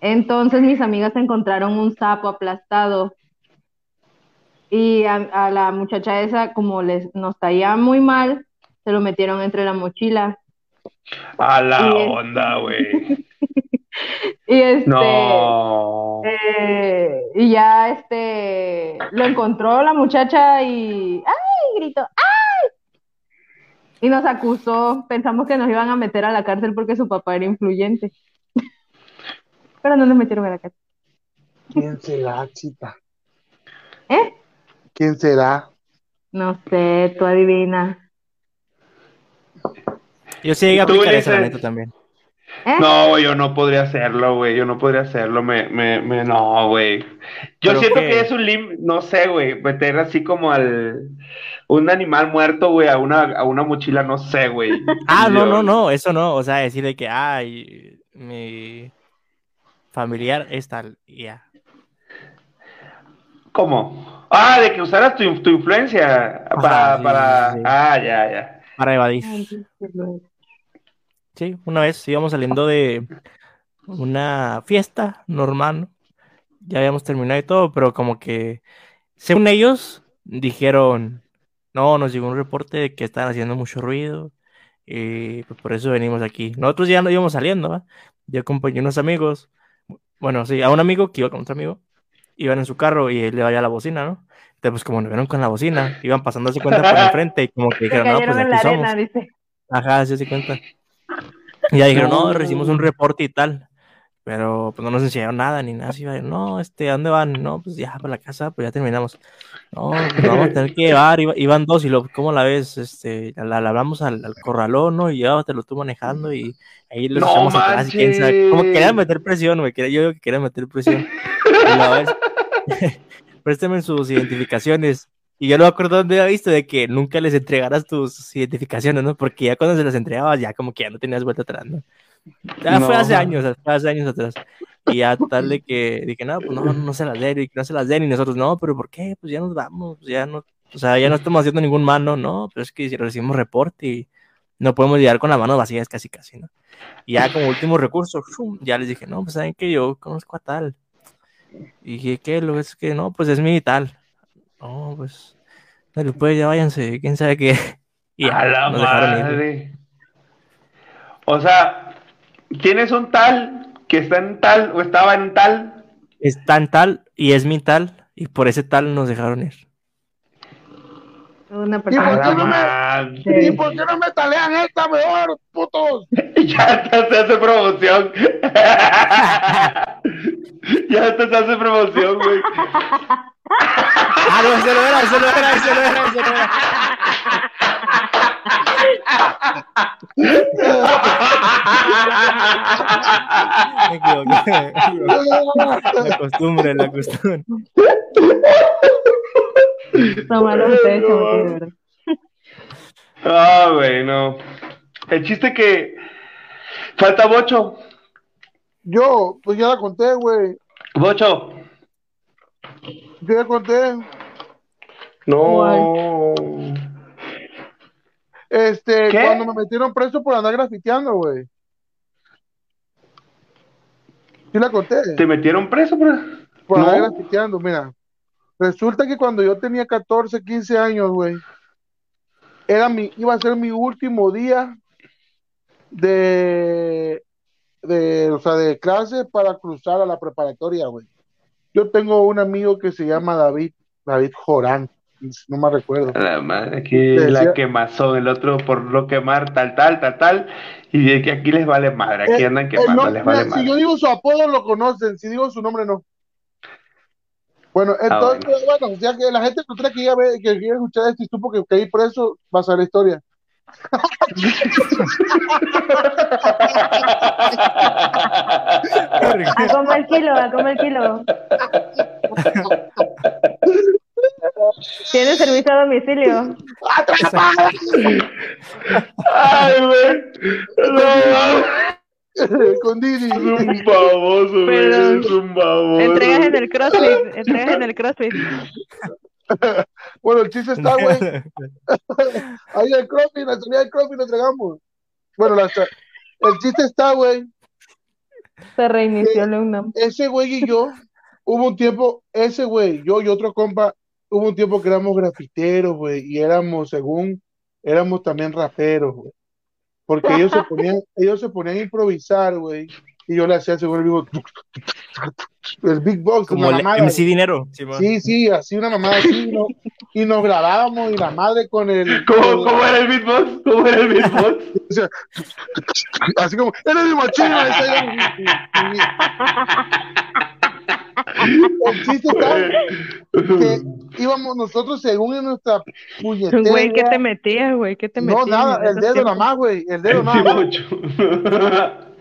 Entonces mis amigas encontraron un sapo aplastado y a, a la muchacha esa, como les nos caía muy mal, se lo metieron entre la mochila. A la Y onda, güey. *laughs* Y este, No. eh, y ya este, lo encontró la muchacha y, ¡ay! gritó, ¡ay! Y nos acusó, pensamos que nos iban a meter a la cárcel porque su papá era influyente. *laughs* Pero no nos metieron a la cárcel. ¿Quién será, chita? ¿Eh? ¿Quién será? No sé, tú adivina. Yo sí llegué a ¿Tú, aplicar esa, la neta, también. ¿Eh? No, güey, yo no podría hacerlo, güey. Yo no podría hacerlo. Me, me, me, no, güey. Yo ¿Pero siento qué? que es un lim, no sé, güey, meter así como al un animal muerto, güey, a una, a una mochila, no sé, güey. *laughs* Ah, no, Yo- no, no, eso no. O sea, decir de que, ay, mi familiar es tal, ya. ¿Cómo? Ah, de que usaras tu, tu influencia para, sí, para, sí, ah, ya, ya. Para evadir. Sí, una vez íbamos saliendo de una fiesta normal, ¿no? Ya habíamos terminado y todo, pero como que, según ellos, dijeron, no, nos llegó un reporte de que están haciendo mucho ruido y pues por eso venimos aquí. Nosotros ya no íbamos saliendo, ¿va? Yo acompañé unos amigos, bueno, sí, a un amigo que iba con otro amigo, iban en su carro y él le vaya a la bocina, ¿no? Entonces, pues como nos vieron con la bocina, iban pasando su cuenta por enfrente y como que Se dijeron, no, pues aquí la somos. arena, dice. Ajá, sí se cuenta. Y *laughs* ya dijeron, no, recibimos un reporte y tal. Pero pues no nos enseñaron nada ni nada. Así, no, este, ¿a dónde van? No, pues ya para la casa, pues ya terminamos. No, pues vamos a tener que llevar, iba- iban dos y lo, ¿cómo la ves? Este, la, la hablamos al, al corralón, ¿no? Y llévatelo tú manejando y ahí los No echamos atrás y quién sabe. Como que querían meter presión, güey. Yo digo que querían meter presión. *laughs* Y la *laughs* préstame sus identificaciones. Y yo no me acuerdo dónde había visto de que nunca les entregaras tus identificaciones, ¿no? Porque ya cuando se las entregabas, ya como que ya no tenías vuelta atrás, ¿no? Ya fue No, hace man. años, fue hace años atrás. Y ya tal de que dije, no, pues no, no se las den, y no se las den. Y nosotros, no, pero ¿por qué? Pues ya nos vamos, ya no, o sea, ya no estamos haciendo ningún mano, no, pero es que si recibimos reporte y no podemos llegar con las manos vacías casi, casi, ¿no? Y ya como último recurso, ya les dije, no, pues saben que yo conozco a tal. Y dije, ¿qué? Lo es que no, pues es mi tal. No, pues, dale, pues ya váyanse, quién sabe qué. *laughs* Y ya, a la madre. O sea, ¿tienes un tal que está en tal o estaba en tal? Está en tal y es mi tal, y por ese tal nos dejaron ir. Una ¿Y por qué no me. ¿y por qué no me talean esta mejor, putos? *laughs* Ya hasta se hace promoción. *laughs* ya hasta se hace promoción, güey. Ah, no, ese no era, ese no era, ese no era, ese no era. Me equivoqué. La costumbre, la costumbre. Tomaron ustedes como que, ¿verdad? Ah, güey, no. El chiste que falta Bocho. Yo, pues ya la conté, güey. Bocho. Yo ya conté. No. Este, ¿Qué? cuando me metieron preso por andar grafiteando, güey. Sí la conté. ¿Te metieron preso, bro? Por andar grafiteando, mira. Resulta que cuando yo tenía 14, 15 años, güey, era mi, iba a ser mi último día de, de, o sea, de clase para cruzar a la preparatoria, güey. Yo tengo un amigo que se llama David, David Jorán, no me recuerdo. La madre, aquí Te la decía- quemazón, el otro por no quemar, tal, tal, tal, tal. Y de que aquí les vale madre, aquí Eh, andan El quemando, nombre- les vale mira, si yo madre. digo su apodo lo conocen, si digo su nombre no. Bueno, Ah, entonces, bueno, ya que la gente que quiera que ya ve, que escuchar esto y supo que caí preso, va a ser la historia. A comer kilo, a comer kilo. *laughs* ¿Tiene servicio a domicilio? Ay, güey. No, Con Didi. es un baboso, güey. Es un baboso. Entregas en el CrossFit, entregas en el CrossFit. Bueno, el chiste está, güey. *laughs* Ahí el crossfit, la salida del crossfit lo entregamos. Bueno, la, el chiste está, güey. Se reinició la UNAM. Ese güey y yo, hubo un tiempo, ese güey, yo y otro compa, hubo un tiempo que éramos grafiteros, güey, y éramos, según, éramos también raperos, güey. Porque ellos se ponían, ellos se ponían a improvisar, güey, y yo le hacía según el vivo, el Big Box, Como una el mamada, MC Dinero. sí. Sí, sí, así una mamada así, y, no- y nos grabábamos y la madre con el... ¿Cómo, con- ¿Cómo era el beatbox? ¿Cómo era el beatbox? o sea, así como, eres mi mochila, decía yo, y- y- El chiste está que íbamos nosotros según en nuestra puñetera Güey, ¿qué te metías, güey? ¿Qué te metías? No, nada, el dedo tiempos? nada más, güey, el dedo nada Sí, más. mucho.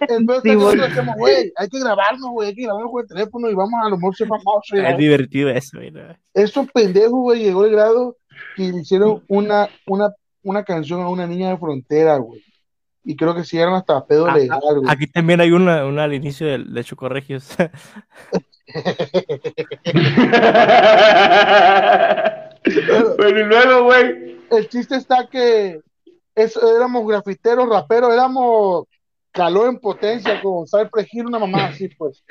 Entonces Sí, nosotros güey. decimos, güey, hay que grabarnos, güey, hay que grabarnos con el teléfono y vamos a lo mejor ser famosos. Es divertido eso, güey. ¿no? Esos pendejos, güey, llegó el grado que le hicieron una, una, una canción a una niña de frontera, güey. Y creo que se llegaron hasta pedo Ah, legal, güey. Aquí también hay una, una al inicio de, de Chocorregios. *laughs* *laughs* Bueno, y luego, güey. El chiste está que eso, éramos grafiteros, raperos, éramos calor en potencia con Cypress Hill, una mamá así, pues.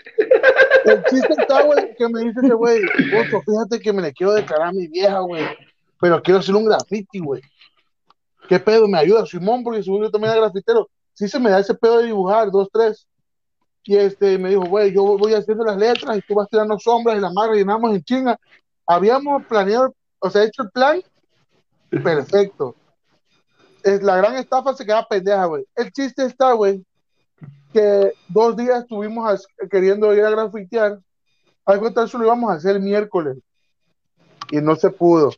El chiste está, güey, que me dice ese güey, "Ocho, fíjate que me le quiero declarar a mi vieja, güey, pero quiero hacer un graffiti, güey. ¿Qué pedo? ¿Me ayuda, Simón? Porque según yo también era grafitero. Sí se me da ese pedo de dibujar, dos, tres. Y este me dijo, güey, yo voy haciendo las letras y tú vas tirando sombras y las más rellenamos en chinga. Habíamos planeado, o sea, hecho el plan perfecto. Es, la gran estafa se queda pendeja, güey. El chiste está, güey, que dos días estuvimos as- queriendo ir a grafitear. Al eso lo íbamos a hacer el miércoles y no se pudo.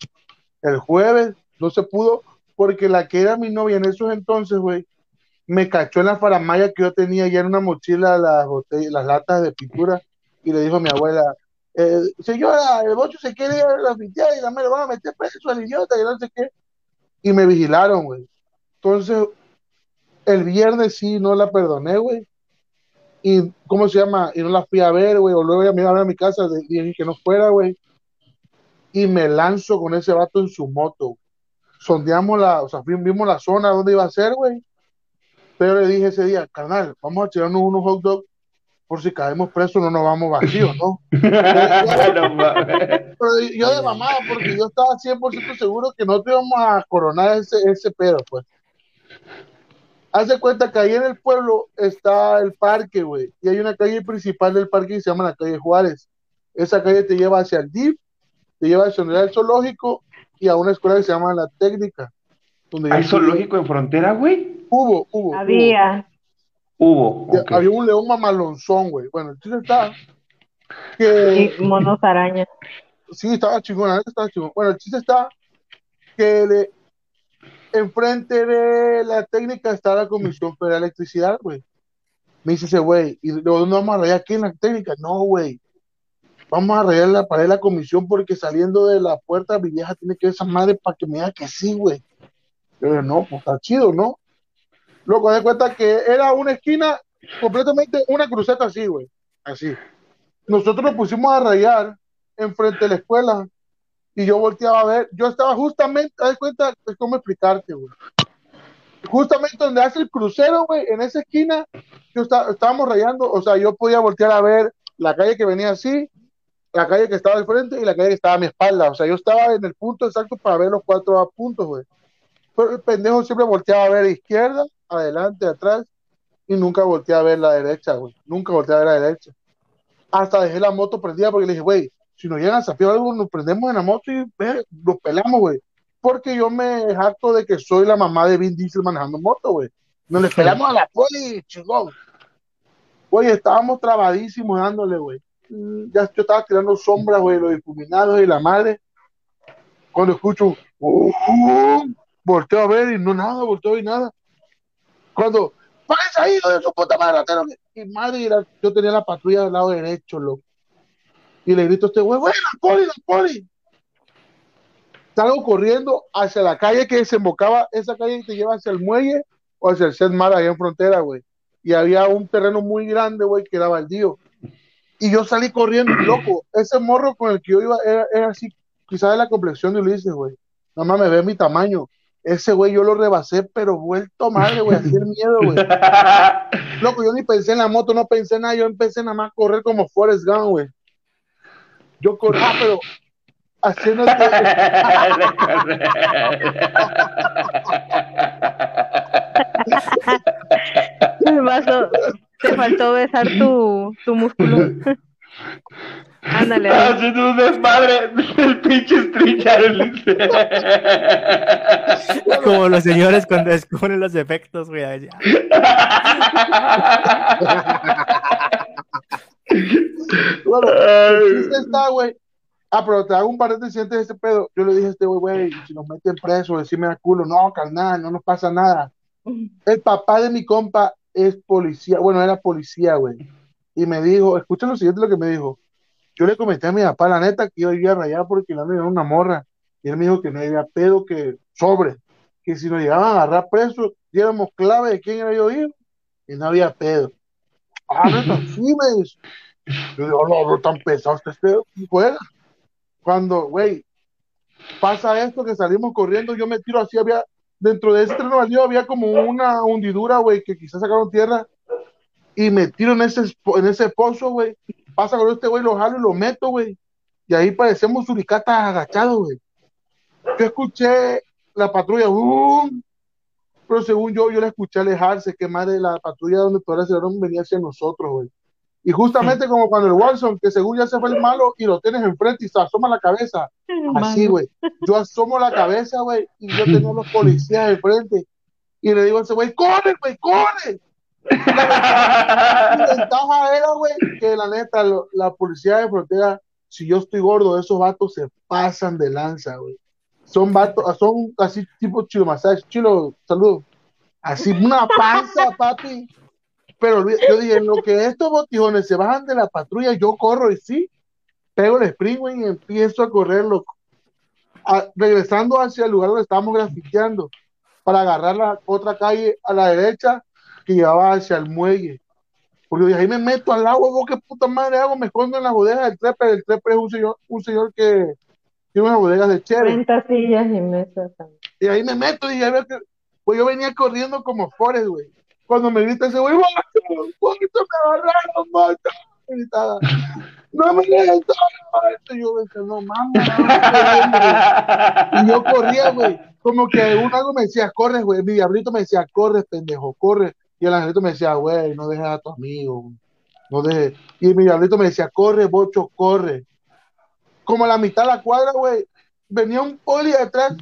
El jueves no se pudo porque la que era mi novia en esos entonces, güey, me cachó en la faramaya que yo tenía ya en una mochila las, botellas, las latas de pintura y le dijo a mi abuela, eh, señora, el bocho se quiere ir a grafitear y la me lo van a meter preso al idiota y no sé qué. Y me vigilaron, güey. Entonces, el viernes sí no la perdoné, güey. Y, ¿cómo se llama? Y no la fui a ver, güey. O luego me a mi casa, dije que no fuera, güey. Y me lanzo con ese vato en su moto. Sondeamos la, o sea, vimos la zona donde iba a ser, güey. Pero le dije ese día, carnal, vamos a tirarnos unos hot dogs por si caemos presos, no nos vamos vacíos, ¿no? *laughs* Pero yo de mamada, porque yo estaba 100% seguro que no te íbamos a coronar ese, ese pedo, pues. Haz de cuenta que ahí en el pueblo está el parque, güey, y hay una calle principal del parque que se llama la calle Juárez. Esa calle te lleva hacia el DIF, te lleva hacia el zoológico y a una escuela que se llama la técnica. Donde ¿Hay zoológico en frontera, güey? Hubo, hubo. Había. Hubo. Había un león mamalonzón, güey. Bueno, el chiste está que Y monos arañas. Sí, estaba chingón, estaba chingón. Bueno, el chiste está que le- enfrente de la técnica está la Comisión Federal de Electricidad, güey. Me dice ese güey, ¿y de dónde vamos a rayar aquí en la técnica? No, güey. Vamos a rayar la pared de la comisión porque saliendo de la puerta mi vieja tiene que ver esa madre para que me diga que sí, güey. Yo dije, no, pues está chido, ¿no? Luego de cuenta que era una esquina completamente una cruceta así, güey. Así. Nosotros nos pusimos a rayar enfrente de la escuela y yo volteaba a ver, yo estaba justamente, haz cuenta, es como explicarte, güey. Justamente donde hace el crucero, güey, en esa esquina, yo estaba, estábamos rayando, o sea, yo podía voltear a ver la calle que venía así, la calle que estaba al frente y la calle que estaba a mi espalda, o sea, yo estaba en el punto exacto para ver los cuatro puntos, güey. Pero el pendejo siempre volteaba a ver izquierda, adelante, atrás, y nunca volteaba a ver la derecha, güey. Nunca volteaba a ver la derecha. Hasta dejé la moto prendida porque le dije, güey, si nos llegan a sapear algo, nos prendemos en la moto y ve, nos pelamos, güey. Porque yo me jacto de que soy la mamá de Vin Diesel manejando moto, güey. Nos le pelamos a la poli, chingón. Güey, estábamos trabadísimos dándole, güey. Mm, Ya yo estaba tirando sombras, güey, los difuminados y la madre. Cuando escucho, "Uh, uh", volteo a ver y no nada, volteo y nada. Cuando, ¡párense ahí, hijo de su puta madre, ratero! Y madre, y la- yo tenía la patrulla del lado derecho, loco. Y le grito a este güey, güey, la poli, la poli. Salgo corriendo hacia la calle que desembocaba, esa calle que te lleva hacia el muelle o hacia el Setmar allá en frontera, güey. Y había un terreno muy grande, güey, que era baldío. Y yo salí corriendo, *clears throat* loco. Ese morro con el que yo iba era, era así, quizás de la complexión de Ulises, güey. Nada más me ve mi tamaño. Ese güey yo lo rebasé, pero vuelto madre, güey, así el miedo, güey. *laughs* Loco, yo ni pensé en la moto, no pensé en nada, yo empecé nada más a correr como Forrest Gump, güey. Yo corrí, ah, pero haciendo *laughs* el- Vaso, te faltó besar tu, tu músculo. *laughs* Ándale. Haciendo un desmadre del pinche Street. Como los señores cuando descubren los efectos, güey. Bueno, El está, güey. Ah, pero te hago un par de incidentes de ese pedo. Yo le dije a este güey, güey, si nos meten preso, decime a culo. No, carnal, no nos pasa nada. El papá de mi compa es policía, bueno, era policía, güey. Y me dijo, escucha lo siguiente lo que me dijo. Yo le comenté a mi papá, la neta, que yo iba a rayar porque le había una morra. Y él me dijo que no había pedo, que sobre. Que si nos llegaban a agarrar presos, diéramos clave de quién era yo hijo. Y no había pedo. Ah, neta, sí, me dice. Yo digo, no, no tan pesado este pedo. Y. Cuando, güey, pasa esto que salimos corriendo, yo me tiro así, había, dentro de ese tren baldío había como una hundidura, güey, que quizás sacaron tierra, y me tiro en ese, en ese pozo, güey, pasa con este güey, lo jalo y lo meto, güey, y ahí parecemos suricatas agachados, güey. Yo escuché la patrulla, ¡bum! pero según yo, yo la escuché alejarse, que madre la patrulla donde todavía se venía hacia nosotros, güey. Y justamente como cuando el Watson, que según ya se fue el malo y lo tienes enfrente y se asoma la cabeza. Así, güey. Yo asomo la cabeza, güey, y yo tengo los policías enfrente. Y le digo a ese güey, ¡corre, güey, corre! La *laughs* ventaja era, güey, que la neta, lo- la policía de frontera, si yo estoy gordo, esos vatos se pasan de lanza, güey. Son vatos, son así tipo chilo masaje, chilo, salud. Así, una panza, papi. Pero yo dije, en lo que estos botijones se bajan de la patrulla, yo corro y sí, pego el sprint, güey, y empiezo a correr, loco. A- regresando hacia el lugar donde estábamos grafiteando, para agarrar la otra calle a la derecha que llevaba hacia el muelle. Porque dije, ahí me meto al agua, ¿vos ¿qué puta madre hago? Me escondo en la bodega del Trepe. El Trepe es un señor, un señor que tiene unas bodegas de chévere. Renta sillas y mesas también. Y ahí me meto y dije, a ver que, pues yo venía corriendo como Forrest, güey. Cuando me grita ese güey, ¡Macho! ¡Poquito me agarraron, macho! Gritaba, ¡No me solo, macho! Y yo decía, no mames, no, y yo corría, güey. Como que un algo me decía, corre, güey. Mi diablito me decía, corre, pendejo, corre. Y el angelito me decía, güey, no dejes a tu amigo. No dejes. Y mi diablito me decía, corre, bocho, corre. Como a la mitad de la cuadra, güey, venía un poli detrás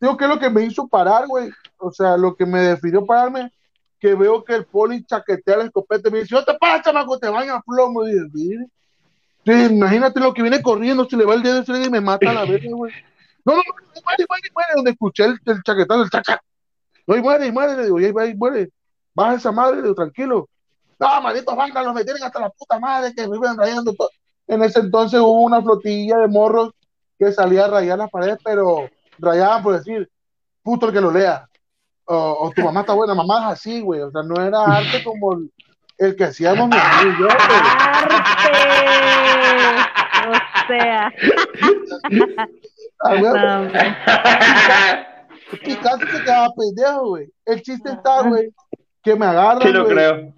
Digo, ¿qué es lo que me hizo parar, güey? O sea, lo que me definió pararme, que veo que el poli chaquetea la escopeta y me dice, yo te pasa, chamaco, te baño a plomo. Y. Sí, imagínate lo que viene corriendo, se le va el dedo y me mata a la vez, güey. No, no, muere, muere, muere, donde escuché el, el chaquetazo, el chaca. No, y muere, y muere, le digo, y ahí va, y muere. Baja esa madre, digo, tranquilo. No, malditos vándalos, me tienen hasta la puta madre que me iban rayando todo. En ese entonces hubo una flotilla de morros que salía a rayar las paredes, pero rayaban por decir, puto el que lo lea. O, o tu mamá está buena, mamá es así, güey. O sea, no era arte como el, el que hacíamos mi amigo y yo, güey. O sea. Hombre. Picasso se quedaba pendejo, güey. El chiste está, güey, que me agarran, Sí lo güey. creo.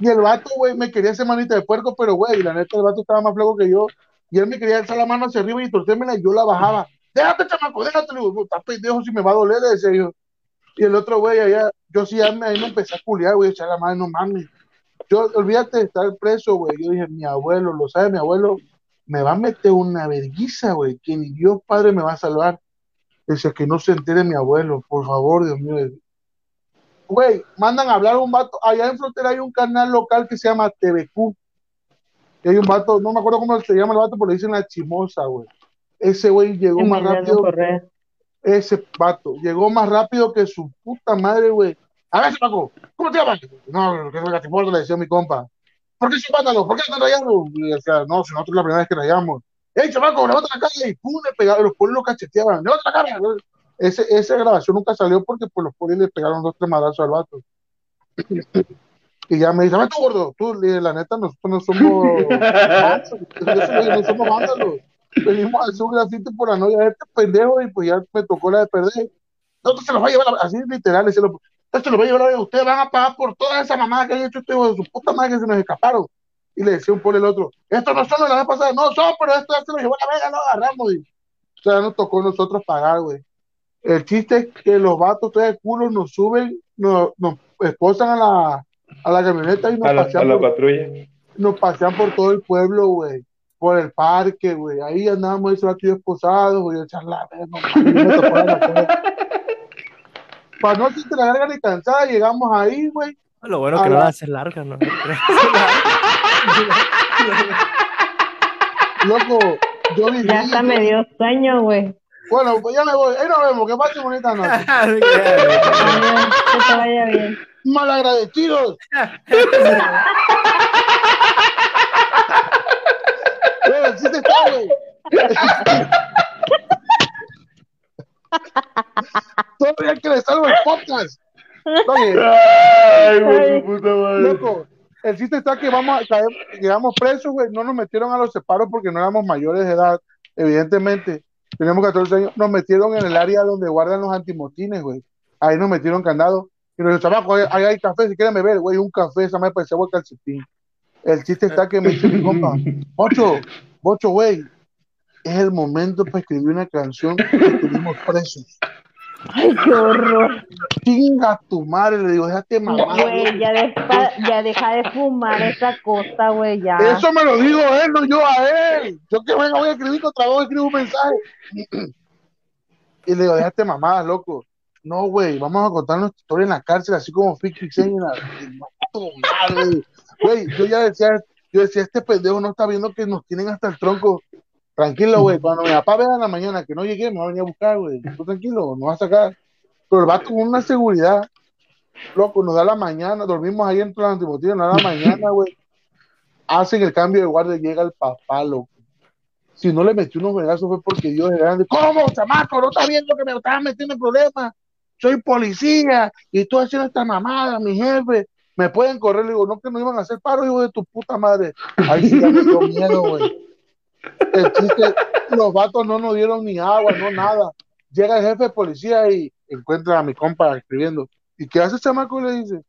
Y el vato, güey, me quería hacer manita de puerco, pero, güey, la neta, el vato estaba más flaco que yo. Y él me quería alzar la mano hacia arriba y torcérmela y yo la bajaba. Déjate, chamaco, déjate. Le digo, "No, estás pendejo si me va a doler, le decía yo. Y el otro, güey, allá, yo sí, ahí me, ahí me empecé a culiar, güey, echar la mano, no mames. Yo, olvídate de estar preso, güey. Yo dije, mi abuelo, lo sabe mi abuelo, me va a meter una verguiza, güey, que ni Dios Padre me va a salvar. Decía que no se entere mi abuelo, por favor, Dios mío. Güey, mandan a hablar a un vato. Allá en frontera hay un canal local que se llama TVQ. Y hay un vato, no me acuerdo cómo se llama el vato, pero le dicen la chimosa, güey. Ese güey llegó más rápido. Ese vato llegó más rápido que su puta madre, güey. A ver, Paco, ¿cómo te llamas? No, que es el gatiporto, le decía mi compa. ¿Por qué sin vándalo? ¿Por qué están rayando? Y decía, no, si nosotros la primera vez que rayamos. ¡Ey, chamaco, levanta la cara! Y pum, le pegaron, los polis lo cacheteaban. ¡Levanta la cara! Ese, esa grabación nunca salió porque pues, los polis le pegaron dos, tres madrazos al vato. Y ya me dice, a tú, gordo, tú, la neta, nosotros no somos *laughs* no somos vándalos. Venimos a hacer un grafite por la novia de este pendejo y pues ya me tocó la de perder. Nosotros se los va a llevar, así literal, se lo, esto se los va a llevar, la- ustedes van a pagar por toda esa mamada que han hecho este hijo de su puta madre que se nos escaparon. Y le decía un poli al otro, esto no son los de la vez pasada, no son, pero esto ya se lo llevó la verga, lo agarramos. Y, o sea, nos tocó a nosotros pagar, güey. El chiste es que los vatos todos de culo nos suben, nos, nos esposan a la, a la camioneta y nos A la, a pasean la por- patrulla. nos pasean por todo el pueblo, güey. Por el parque, güey. Ahí andábamos esos rato esposados, güey. Echar la verga, no mames, me tocó la batalla. Para no hacerte la larga ni cansada, llegamos ahí, güey. Lo bueno A que no la- va a ser larga, ¿no? *laughs* Loco, yo viví. Ya hasta me dio sueño, güey. Bueno, pues ya me voy. Ahí nos vemos. Que pasen bonita noche. *laughs* Adiós, Que te vaya bien. Malagradecidos. *laughs* Güey, sí te está, güey. Todavía que le salgo el podcast. Oye, Ay, güey, su puta madre. loco, el chiste está que vamos a caer, llegamos presos, güey. No nos metieron a los separos porque no éramos mayores de edad, evidentemente. Teníamos 14 años. Nos metieron en el área donde guardan los antimotines, güey. Ahí nos metieron candado. Y nos dijeron, chamaco, ahí ahí hay café, si quieren beber, güey, un café, esa me parecía el calcetín. El chiste está que me dice mi compa, Bocho, Bocho, güey, es el momento para escribir una canción que estuvimos presos. Ay, qué horror. Chinga tu madre, le digo, déjate mamar. Güey, ya, deja, ya deja de fumar esa cosa, güey, ya. Eso me lo digo él, no yo a él. Yo que venga, voy a escribir otra vez, escribo un mensaje. Y le digo, déjate mamadas, loco. No, güey, vamos a contar nuestra historia en la cárcel, así como Fix en la. Tu madre. Güey, yo ya decía, yo decía, este pendejo no está viendo que nos tienen hasta el tronco. Tranquilo, güey, cuando mi papá vea en la mañana que no llegué, me va a venir a buscar, güey. Tú tranquilo, nos va a sacar. Pero vato con una seguridad, loco, nos da la mañana, dormimos ahí entre los antibotines, nos da la mañana, *laughs* güey. Hacen el cambio de guardia, llega el papá, loco. Si no le metió unos vergazos fue porque Dios es grande. ¿Cómo, chamaco? ¿No está viendo que me estaba metiendo en problemas? Soy policía y estoy haciendo esta mamada, mi jefe. Me pueden correr, le digo, no que no iban a hacer paro, hijo de tu puta madre. Ahí sí ya me dio miedo, güey. El chiste, los vatos no nos dieron ni agua, no nada. Llega el jefe de policía y encuentra a mi compa escribiendo. ¿Y qué hace, chamaco? Le dice.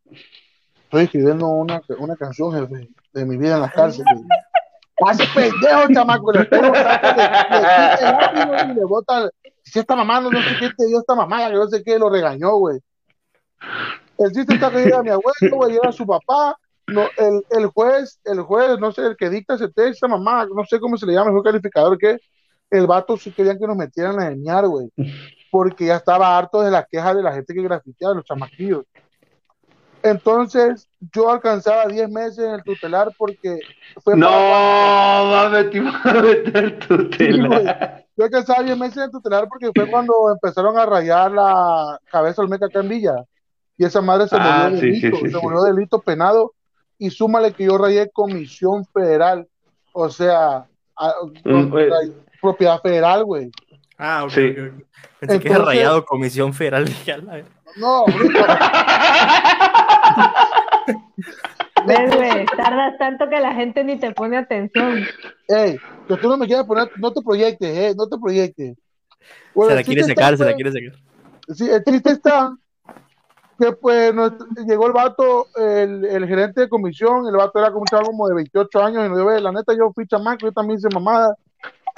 Estoy escribiendo una, una canción, jefe, de mi vida en la cárcel. le digo. Hace pendejo, chamaco. Le y le bota. Si esta mamá no, no sé qué te dio esta mamá, que no sé qué, lo regañó, güey. El chiste está que llega mi abuelo, güey, llega su papá, no, el, el juez, el juez, no sé, el que dicta ese esa mamá, no sé cómo se le llama, el juez calificador, que el vato sí querían que nos metieran a enseñar, güey, porque ya estaba harto de las quejas de la gente que grafiteaba, los chamaquillos. Entonces, yo alcanzaba 10 meses en el tutelar porque fue No, para- mames, te iba a meter *laughs* tu Sí. Yo alcanzaba 10 meses en el tutelar porque fue cuando empezaron a rayar la cabeza Olmeca acá en Villa. Y esa madre se Ah, murió sí, delito, sí, se murió delito penado. Y súmale que yo rayé comisión federal, o sea, a- Mm, ray- propiedad federal, güey. Ah, ok. Sí. Pensé que era rayado Comisión Federal. Dije, la. No, bruto. *laughs* Ves, güey, tardas tanto que la gente ni te pone atención. Ey, que tú no me quieras poner, no te proyectes, eh, no te proyectes. Bueno, Se la quiere está, se la quiere secar. Sí, el chiste está que pues nuestro- llegó el vato, el, el gerente de comisión, el vato era como un chavo como de 28 años, y dijo, "Ve, la neta yo fui chamaco, yo también hice mamada,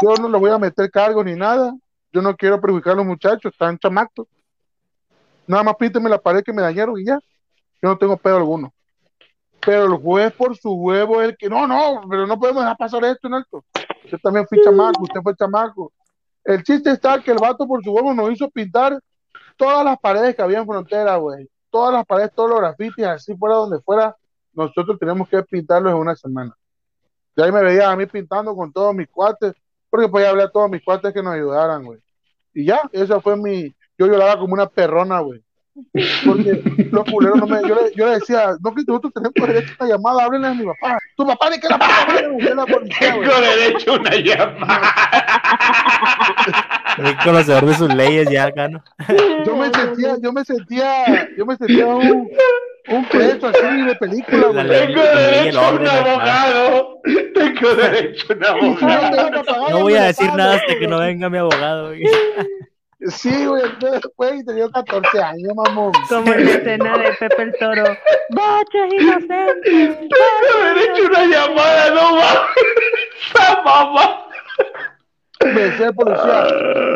yo no le voy a meter cargo ni nada, yo no quiero perjudicar a los muchachos, están chamacos, nada más pínteme la pared que me dañaron y ya, yo no tengo pedo alguno. Pero el juez por su huevo es el que, no, no, pero no podemos dejar pasar esto en alto. Yo también fui chamaco, usted fue chamaco. El chiste está que el vato por su huevo nos hizo pintar todas las paredes que había en frontera, güey. Todas las paredes, todos los grafitis, así fuera donde fuera, nosotros tenemos que pintarlos en una semana. Y ahí me veía a mí pintando con todos mis cuates, porque ya hablé a todos mis cuates que nos ayudaran, güey. Y ya, esa fue mi. Yo lloraba como una perrona, güey. Porque los culeros no me. Yo le, yo le decía, no, que nosotros tenemos derecho a una llamada, háblenle a mi papá. Tu papá ni que la puta madre la policía. Tengo derecho a una llamada. El conocedor de sus leyes ya acá, ¿no? Yo me sentía, yo me sentía, yo me sentía un, un preso así de película, Tengo derecho a un abogado. Tengo derecho a un abogado. No voy a decir nada hasta que no venga mi abogado. güey. Sí, güey, entonces, güey, tenía 14 años, mamón. Como en la escena de Pepe el Toro. ¡Boches inocentes! Tengo derecho a una llamada, no mames. *laughs* Esa mamá. Me decía el policía,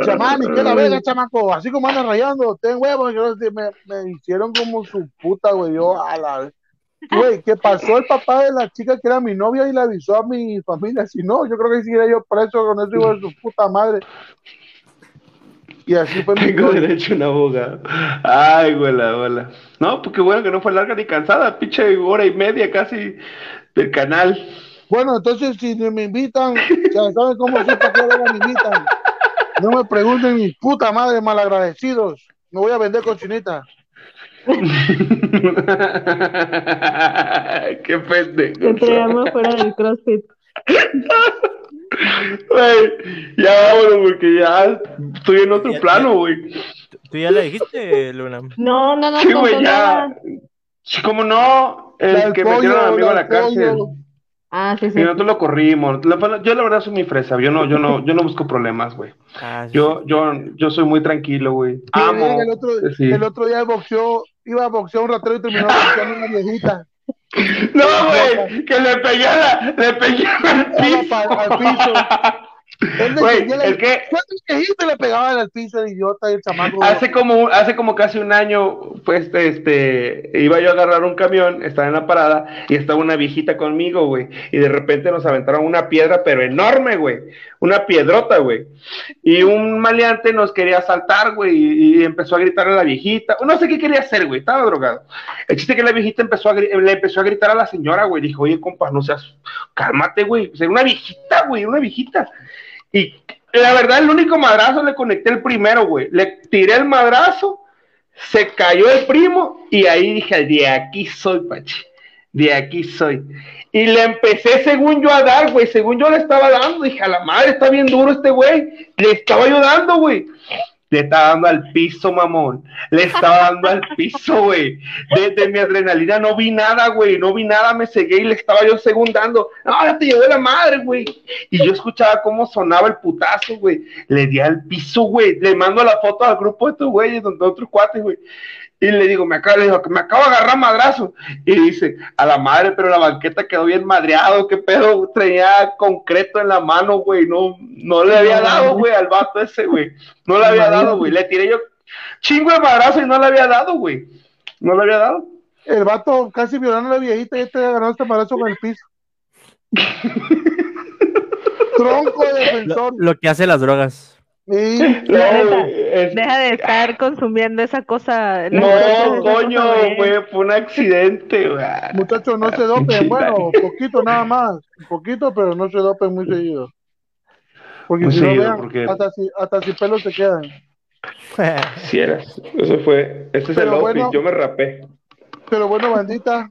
chamani, que la verga, chamaco, así como andan rayando, ten huevos, sé, me, me hicieron como su puta, güey, yo a la vez. Güey, que pasó el papá de la chica que era mi novia y le avisó a mi familia, si no, yo creo que siguiera yo preso con ese hijo de su puta madre. Y así fue mi Tengo derecho a un abogado. Ay, güey, la bola. No, porque bueno que no fue larga ni cansada. Pinche hora y media casi del canal. Bueno, entonces si me invitan, ya saben cómo para que me invitan. No me pregunten mi puta madre malagradecidos. Me voy a vender cochinita. *laughs* Qué pendejo. Te traíamos fuera del CrossFit. *laughs* Güey, ya vámonos, porque ya estoy en otro Ya- plano, güey. ¿Tú ya le dijiste, Luna? No, no, no. Sí, güey, ya. ¿Cómo no? El La que pollo, metieron al amigo a la la del cárcel. pollo. Ah, sí, sí. Y nosotros lo corrimos. La- Yo la verdad soy muy fresa. Yo no, yo no, yo no busco problemas, güey. Ah, sí, Yo, yo, yo soy muy tranquilo, güey. Amo. El otro, sí. el otro día boxeó, iba a boxear un ratero y terminó boxeando una viejita. No, güey, que le pegué a la, le pegué al piso. al piso. Él le que ¿Cuántos viejitos le pegaban al piso el idiota y el chamaco? hace como, hace como casi un año, pues, este, iba yo a agarrar un camión, estaba en la parada y estaba una viejita conmigo, güey, y de repente nos aventaron una piedra, pero enorme, güey, una piedrota, güey, y un maleante nos quería asaltar, güey, y, y empezó a gritar a la viejita, no sé qué quería hacer, güey, estaba drogado. El chiste que la viejita empezó a, le empezó a gritar a la señora, güey, dijo, oye, compa, no seas, cálmate, güey, o sea, una viejita, güey, una viejita. Y la verdad, el único madrazo le conecté el primero, güey. Le tiré el madrazo, se cayó el primo y ahí dije, de aquí soy, Pachi. De aquí soy. Y le empecé, según yo, a dar, güey. Según yo le estaba dando, dije, a la madre, está bien duro este güey. Le estaba yo dando, güey. Le estaba dando al piso, mamón. Le estaba dando al piso, güey. Desde mi adrenalina no vi nada, güey. No vi nada, me cegué y le estaba yo segundando. Ya te llevé la madre, güey. Y yo escuchaba cómo sonaba el putazo, güey. Le di al piso, güey. Le mando la foto al grupo de estos güeyes, donde otros cuates, güey. Y le digo, me acabo, le digo, que me acabo de agarrar madrazo. Y dice, a la madre, pero la banqueta quedó bien madreado, qué pedo, traía concreto en la mano, güey. No, no le había dado, güey, al vato ese, güey. No le había dado, güey. Le tiré yo chingo de madrazo y no le había dado, güey. No le había dado. El vato casi violando a la viejita y este agarró este madrazo con el piso. *laughs* Tronco de Lo, defensor. lo que hace las drogas. Sí. *laughs* No, neta, es- Deja de estar consumiendo esa cosa. No, coño, fue un accidente. Muchachos, no se dopen. *laughs* Bueno, poquito nada más. Poquito, pero no se dopen muy seguido. Porque Muy si no vean, porque- hasta, si, hasta si pelos se quedan. *laughs* Si eras. Eso fue. Este es Pero el outfit, bueno. yo me rapé. Pero bueno, bandita,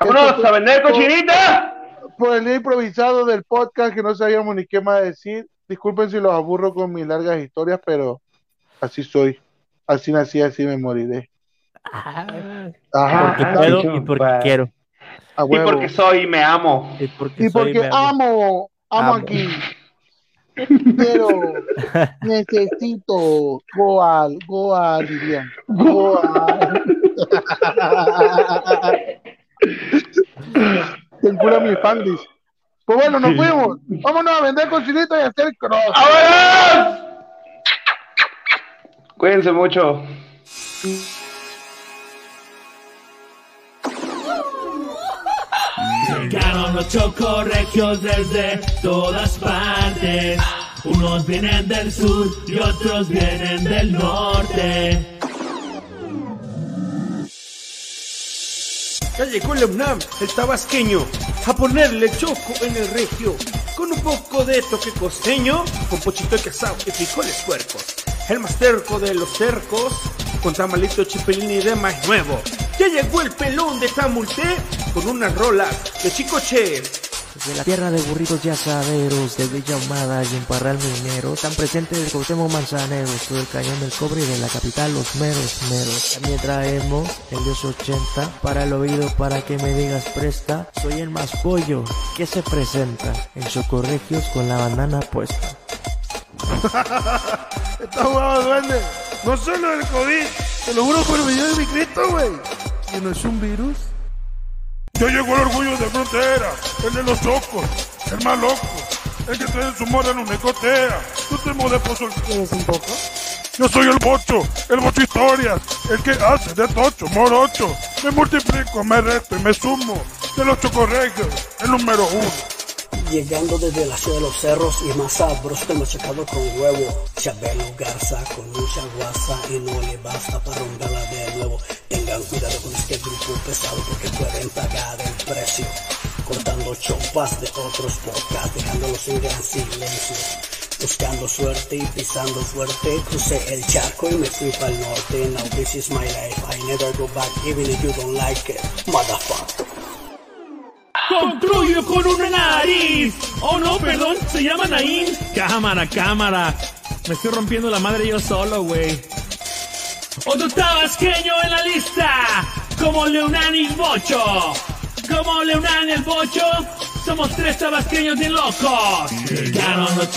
¡Vámonos a vender cochinita! por el día improvisado del podcast que no sabíamos ni qué más decir. Disculpen si los aburro con mis largas historias, pero así soy. Así nací, así me moriré. Porque Ajá, puedo pinche y porque quiero. a Y huevo. porque soy y me amo. Y porque, Y porque amo Amo. aquí. *laughs* Pero necesito Goal, Goal, dirían. Goal. *laughs* Te cura mi pandis. Pues bueno, nos fuimos. Vámonos a vender cochinito y a hacer cross. ¡Vámonos! Cuídense mucho. Llegaron los chocorregios desde todas partes. Unos vienen del sur y otros vienen del norte. Ya llegó el UNAM, el tabasqueño, a ponerle choco en el regio, con un poco de toque costeño, con pochito de casado y frijoles puercos. El más terco de los cercos, con tamalito chipilín y de más nuevo. Ya llegó el pelón de Tamulté, con unas rolas de chicoche. Desde la tierra de burritos y asaderos, de Villa Ahumada y en Parral Minero, tan presente del Cuauhtémoc Manzanero, todo el cañón del cobre y de la capital los meros meros. También traemos el Dios 80 para el oído para que me digas presta, soy el más pollo que se presenta en Chocorregios con la banana puesta. *laughs* Está jugado, duende. No solo el COVID, te lo juro por el video de mi Cristo, güey. Que no es un virus. Ya llegó el orgullo de frontera, el de los chocos, el más loco, el que trae su mora no me cotea. Yo te de pozo ¿Tienes un? Yo soy el bocho, el bocho historias, el que hace de tocho, morocho. Me multiplico, me resto y me sumo. De los chocorregios, el número uno. Llegando desde la ciudad de los cerros y más sabroso machacado con huevo. Chabelo Garza con mucha guasa y no le basta para romperla de nuevo. Tengan cuidado con este grupo pesado porque pueden pagar el precio. cortando chopas de otros podcasts, dejándolos en gran silencio. Buscando suerte y pisando fuerte, crucé el charco y me fui para el norte. Now this is my life, I never go back even if you don't like it, motherfucker. Construyo con una nariz. Oh no, perdón, se llama Naim. Cámara, cámara. Me estoy rompiendo la madre yo solo, güey. Otro tabasqueño en la lista. Como Leonán y Bocho. Como Leonán y el Bocho. Somos tres tabasqueños bien locos. Los.